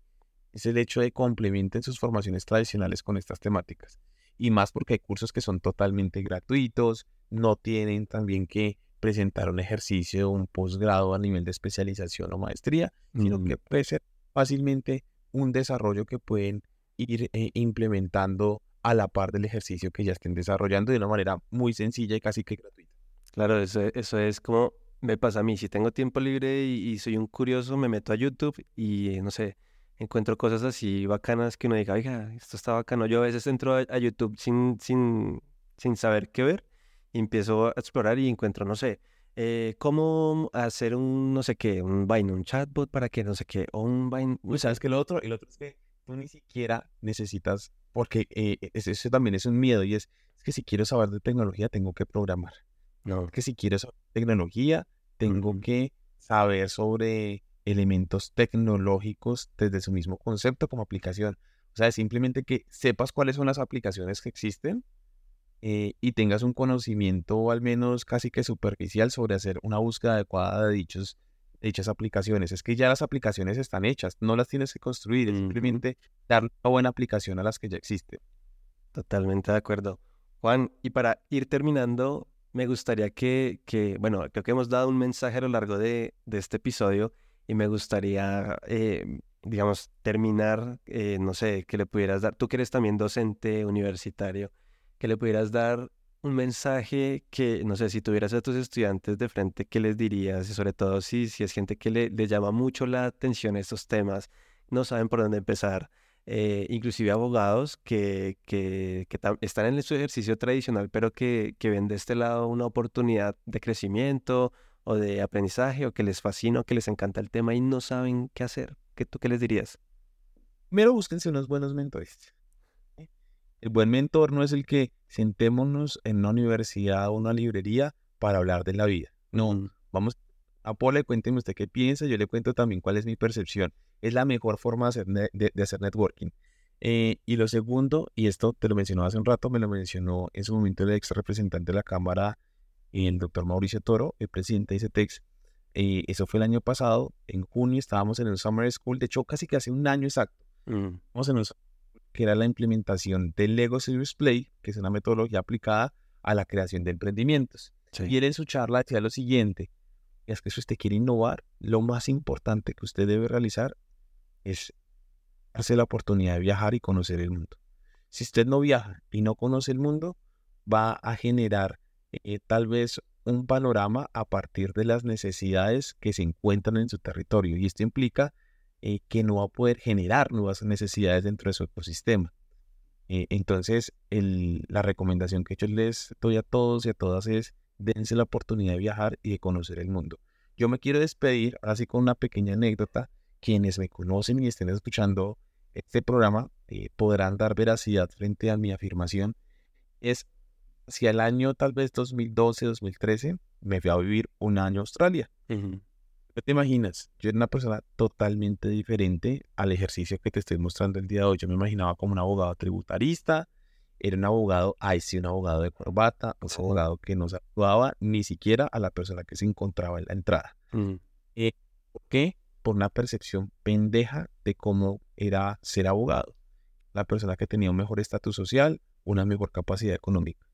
es el hecho de complementen sus formaciones tradicionales con estas temáticas. Y más porque hay cursos que son totalmente gratuitos, no tienen también que presentar un ejercicio o un posgrado a nivel de especialización o maestría, sino que puede ser fácilmente un desarrollo que pueden ir eh, implementando a la par del ejercicio que ya estén desarrollando de una manera muy sencilla y casi que gratuita. Claro, eso, eso es como me pasa a mí. Si tengo tiempo libre y, soy un curioso, me meto a YouTube y, no sé, encuentro cosas así bacanas que uno diga, oiga, esto está bacano. Yo a veces entro a, YouTube sin, sin, sin saber qué ver y empiezo a explorar y encuentro, no sé, eh, cómo hacer un, no sé qué, un Vine, un chatbot para que, no sé qué, o un Vine. Uy, ¿sabes qué? Lo otro, el otro es que tú ni siquiera necesitas, porque eh, eso también es un miedo y es, es que si quiero saber de tecnología tengo que programar. No. Que si quiero saber tecnología, tengo que saber sobre elementos tecnológicos desde su mismo concepto como aplicación. O sea, simplemente que sepas cuáles son las aplicaciones que existen eh, y tengas un conocimiento al menos casi que superficial sobre hacer una búsqueda adecuada de dichos, dichas aplicaciones. Es que ya las aplicaciones están hechas, no las tienes que construir, es simplemente dar una buena aplicación a las que ya existen. Totalmente de acuerdo. Juan, y para ir terminando, me gustaría que, que, bueno, creo que hemos dado un mensaje a lo largo de, de este episodio y me gustaría, eh, digamos, terminar, eh, no sé, que le pudieras dar, tú que eres también docente universitario, que le pudieras dar un mensaje que, no sé, si tuvieras a tus estudiantes de frente, ¿qué les dirías? Y sobre todo si, si es gente que le, le llama mucho la atención estos temas, no saben por dónde empezar. Eh, inclusive abogados que, que, están en su ejercicio tradicional, pero que, que, ven de este lado una oportunidad de crecimiento o de aprendizaje o que les fascina o que les encanta el tema y no saben qué hacer. ¿Qué, ¿Tú qué les dirías? Primero búsquense unos buenos mentores. El buen mentor no es el que sentémonos en una universidad o una librería para hablar de la vida. No, vamos a Paula, cuénteme usted qué piensa, yo le cuento también cuál es mi percepción es la mejor forma de hacer, de, hacer networking. Eh, y lo segundo, y esto te lo mencionó hace un rato, me lo mencionó en su momento el ex representante de la Cámara, el doctor Mauricio Toro, el presidente de ICETEX. Eh, eso fue el año pasado, en junio estábamos en el Summer School, de hecho casi que hace un año exacto. Mm. en que era la implementación del Lego Serious Play, que es una metodología aplicada a la creación de emprendimientos. Y él en su charla decía lo siguiente, es que si usted quiere innovar, lo más importante que usted debe realizar es darse la oportunidad de viajar y conocer el mundo. Si usted no viaja y no conoce el mundo, va a generar eh, tal vez un panorama a partir de las necesidades que se encuentran en su territorio y esto implica eh, que no va a poder generar nuevas necesidades dentro de su ecosistema. Eh, entonces, la recomendación que yo les doy a todos y a todas es dense la oportunidad de viajar y de conocer el mundo. Yo me quiero despedir, así con una pequeña anécdota quienes me conocen y estén escuchando este programa eh, podrán dar veracidad frente a mi afirmación, es si al año tal vez 2012, 2013, me fui a vivir un año a Australia. ¿Qué te imaginas? Yo era una persona totalmente diferente al ejercicio que te estoy mostrando el día de hoy. Yo me imaginaba como un abogado tributarista, era un abogado, ay sí, un abogado de corbata, un abogado que no saludaba ni siquiera a la persona que se encontraba en la entrada. Eh, ¿Por qué? por una percepción pendeja de cómo era ser abogado. La persona que tenía un mejor estatus social, una mejor capacidad económica.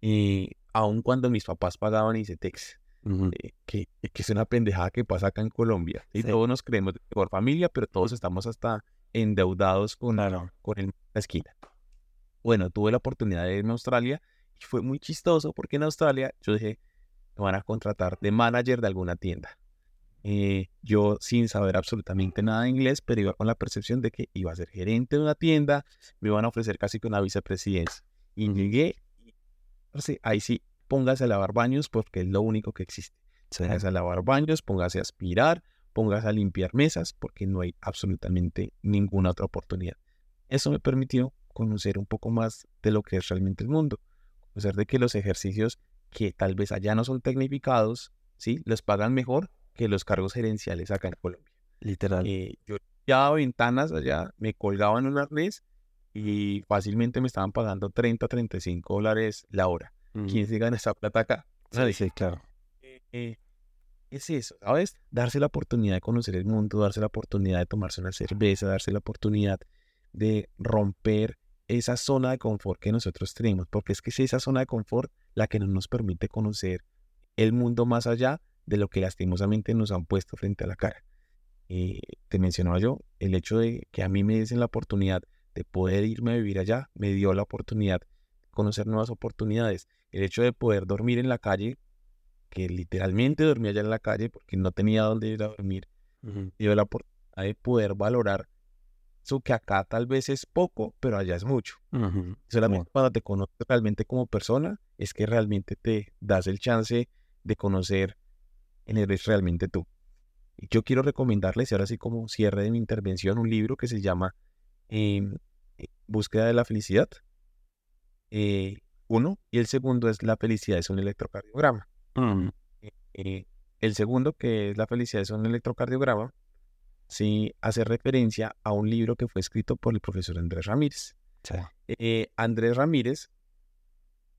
Y aun cuando mis papás pagaban ICETEX, eh, que, que, es una pendejada que pasa acá en Colombia. Y todos nos creemos por familia, pero todos estamos hasta endeudados con, con el, la esquina. bueno, tuve la oportunidad de irme a Australia y fue muy chistoso porque en Australia yo dije, me van a contratar de manager de alguna tienda. Eh, yo sin saber absolutamente nada de inglés, pero iba con la percepción de que iba a ser gerente de una tienda, me iban a ofrecer casi que una vicepresidencia. Y llegué, ahí sí, póngase a lavar baños porque es lo único que existe. Póngase a lavar baños, póngase a aspirar, póngase a limpiar mesas porque no hay absolutamente ninguna otra oportunidad. Eso me permitió conocer un poco más de lo que es realmente el mundo, conocer de que los ejercicios que tal vez allá no son tecnificados, ¿sí? Les pagan mejor que los cargos gerenciales acá en Colombia. Literal. Eh, yo ya ventanas allá, me colgaban un arnés y fácilmente me estaban pagando 30, 35 dólares la hora. ¿Quién se gana esa plata acá? Sí, sí, claro. Eh, eh, es eso, ¿sabes? Darse la oportunidad de conocer el mundo, darse la oportunidad de tomarse una cerveza, darse la oportunidad de romper esa zona de confort que nosotros tenemos, porque es que es esa zona de confort la que no nos permite conocer el mundo más allá de lo que lastimosamente nos han puesto frente a la cara. Eh, te mencionaba yo, el hecho de que a mí me dicen la oportunidad de poder irme a vivir allá, me dio la oportunidad de conocer nuevas oportunidades. El hecho de poder dormir en la calle, que literalmente dormía allá en la calle porque no tenía dónde ir a dormir, me dio la oportunidad de poder valorar eso que acá tal vez es poco, pero allá es mucho. Solamente cuando te conoces realmente como persona, es que realmente te das el chance de conocer en eres realmente tú. Y yo quiero recomendarles, y ahora sí como cierre de mi intervención, un libro que se llama eh, Búsqueda de la Felicidad. Eh, uno, y el segundo es La Felicidad es un electrocardiograma. Eh, el segundo, que es La Felicidad es un electrocardiograma, sí hace referencia a un libro que fue escrito por el profesor Andrés Ramírez. Eh, Andrés Ramírez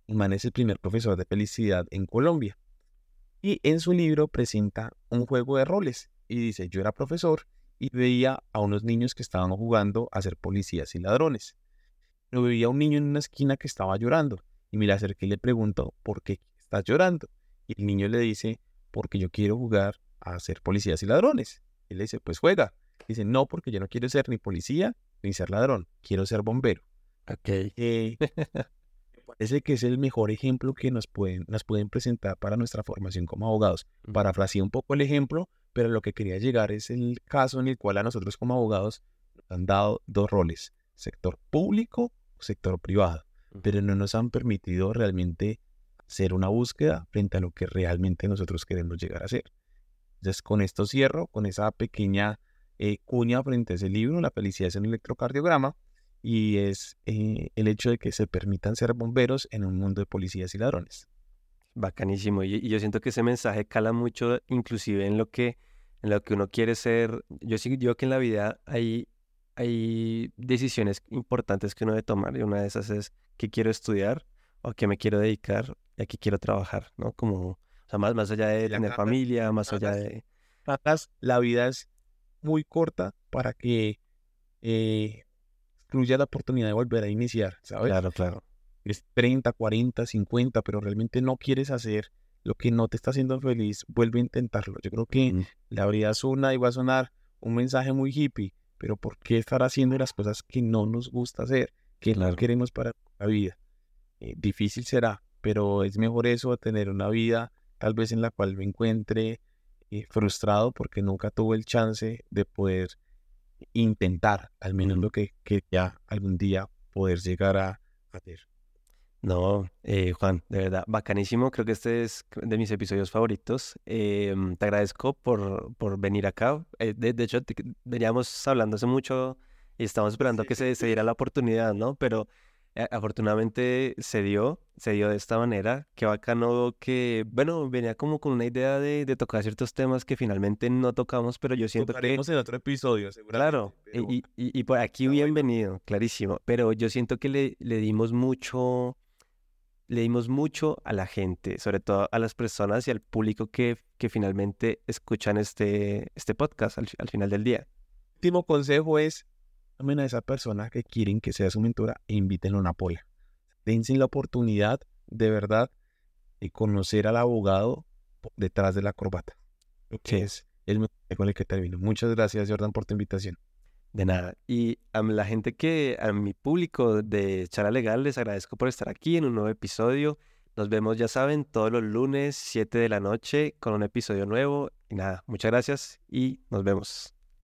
es el primer profesor de felicidad en Colombia. Y en su libro presenta un juego de roles. Y dice, yo era profesor y veía a unos niños que estaban jugando a ser policías y ladrones. Pero veía a un niño en una esquina que estaba llorando. Y me le acerqué y le pregunto, ¿por qué estás llorando? Y el niño le dice, porque yo quiero jugar a ser policías y ladrones. Y le dice, pues juega. Dice, no, porque yo no quiero ser ni policía ni ser ladrón, quiero ser bombero. Ok. Eh, me parece que es el mejor ejemplo que nos pueden, nos pueden presentar para nuestra formación como abogados. Parafraseé un poco el ejemplo, pero lo que quería llegar es el caso en el cual a nosotros como abogados nos han dado dos roles, sector público o sector privado, pero no nos han permitido realmente hacer una búsqueda frente a lo que realmente nosotros queremos llegar a ser. Entonces, con esto cierro, con esa pequeña eh, cuña frente a ese libro, La felicidad es un electrocardiograma, y es eh, el hecho de que se permitan ser bomberos en un mundo de policías y ladrones. Bacanísimo. Y, yo siento que ese mensaje cala mucho, inclusive en lo que, en lo que uno quiere ser. Yo digo que en la vida hay, hay decisiones importantes que uno debe tomar, y una de esas es qué quiero estudiar o a qué me quiero dedicar y a qué quiero trabajar, ¿no? Como sea, más, más allá de tener familia, más allá de... La vida es muy corta para que eh, excluya la oportunidad de volver a iniciar, ¿sabes? Claro, claro. Es 30, 40, 50, pero realmente no quieres hacer lo que no te está haciendo feliz, vuelve a intentarlo. Yo creo que la vida es una y va a sonar un mensaje muy hippie, pero ¿por qué estar haciendo las cosas que no nos gusta hacer, que no queremos para la vida? Eh, difícil será, pero es mejor eso a tener una vida tal vez en la cual me encuentre eh, frustrado porque nunca tuve el chance de poder intentar al menos lo que quería algún día poder llegar a hacer. No, eh, Juan, de verdad, bacanísimo. Creo que este es de mis episodios favoritos. Em, te agradezco por, por venir acá. Eh, de, hecho, veníamos hablando hace mucho y estamos esperando que se, se diera la oportunidad, ¿no? Pero afortunadamente se dio, se dio de esta manera. Qué bacano que, bueno, venía como con una idea de, tocar ciertos temas que finalmente no tocamos, pero yo siento Tocaremos que... en otro episodio, seguramente. Claro, y, y, por aquí bienvenido, clarísimo. Pero yo siento que le, le dimos mucho, le dimos mucho a la gente, sobre todo a las personas y al público que, que finalmente escuchan este, este podcast al, al final del día. Último consejo es a esa persona que quieren que sea su mentora e invítenlo a una pola. Dense la oportunidad de verdad de conocer al abogado detrás de la corbata. Que es el con el que termino. Muchas gracias, Jordan, por tu invitación. De nada. Y a la gente que, a mi público de Charla Legal, les agradezco por estar aquí en un nuevo episodio. Nos vemos, ya saben, todos los lunes, 7 de la noche, con un episodio nuevo. Y nada, muchas gracias y nos vemos.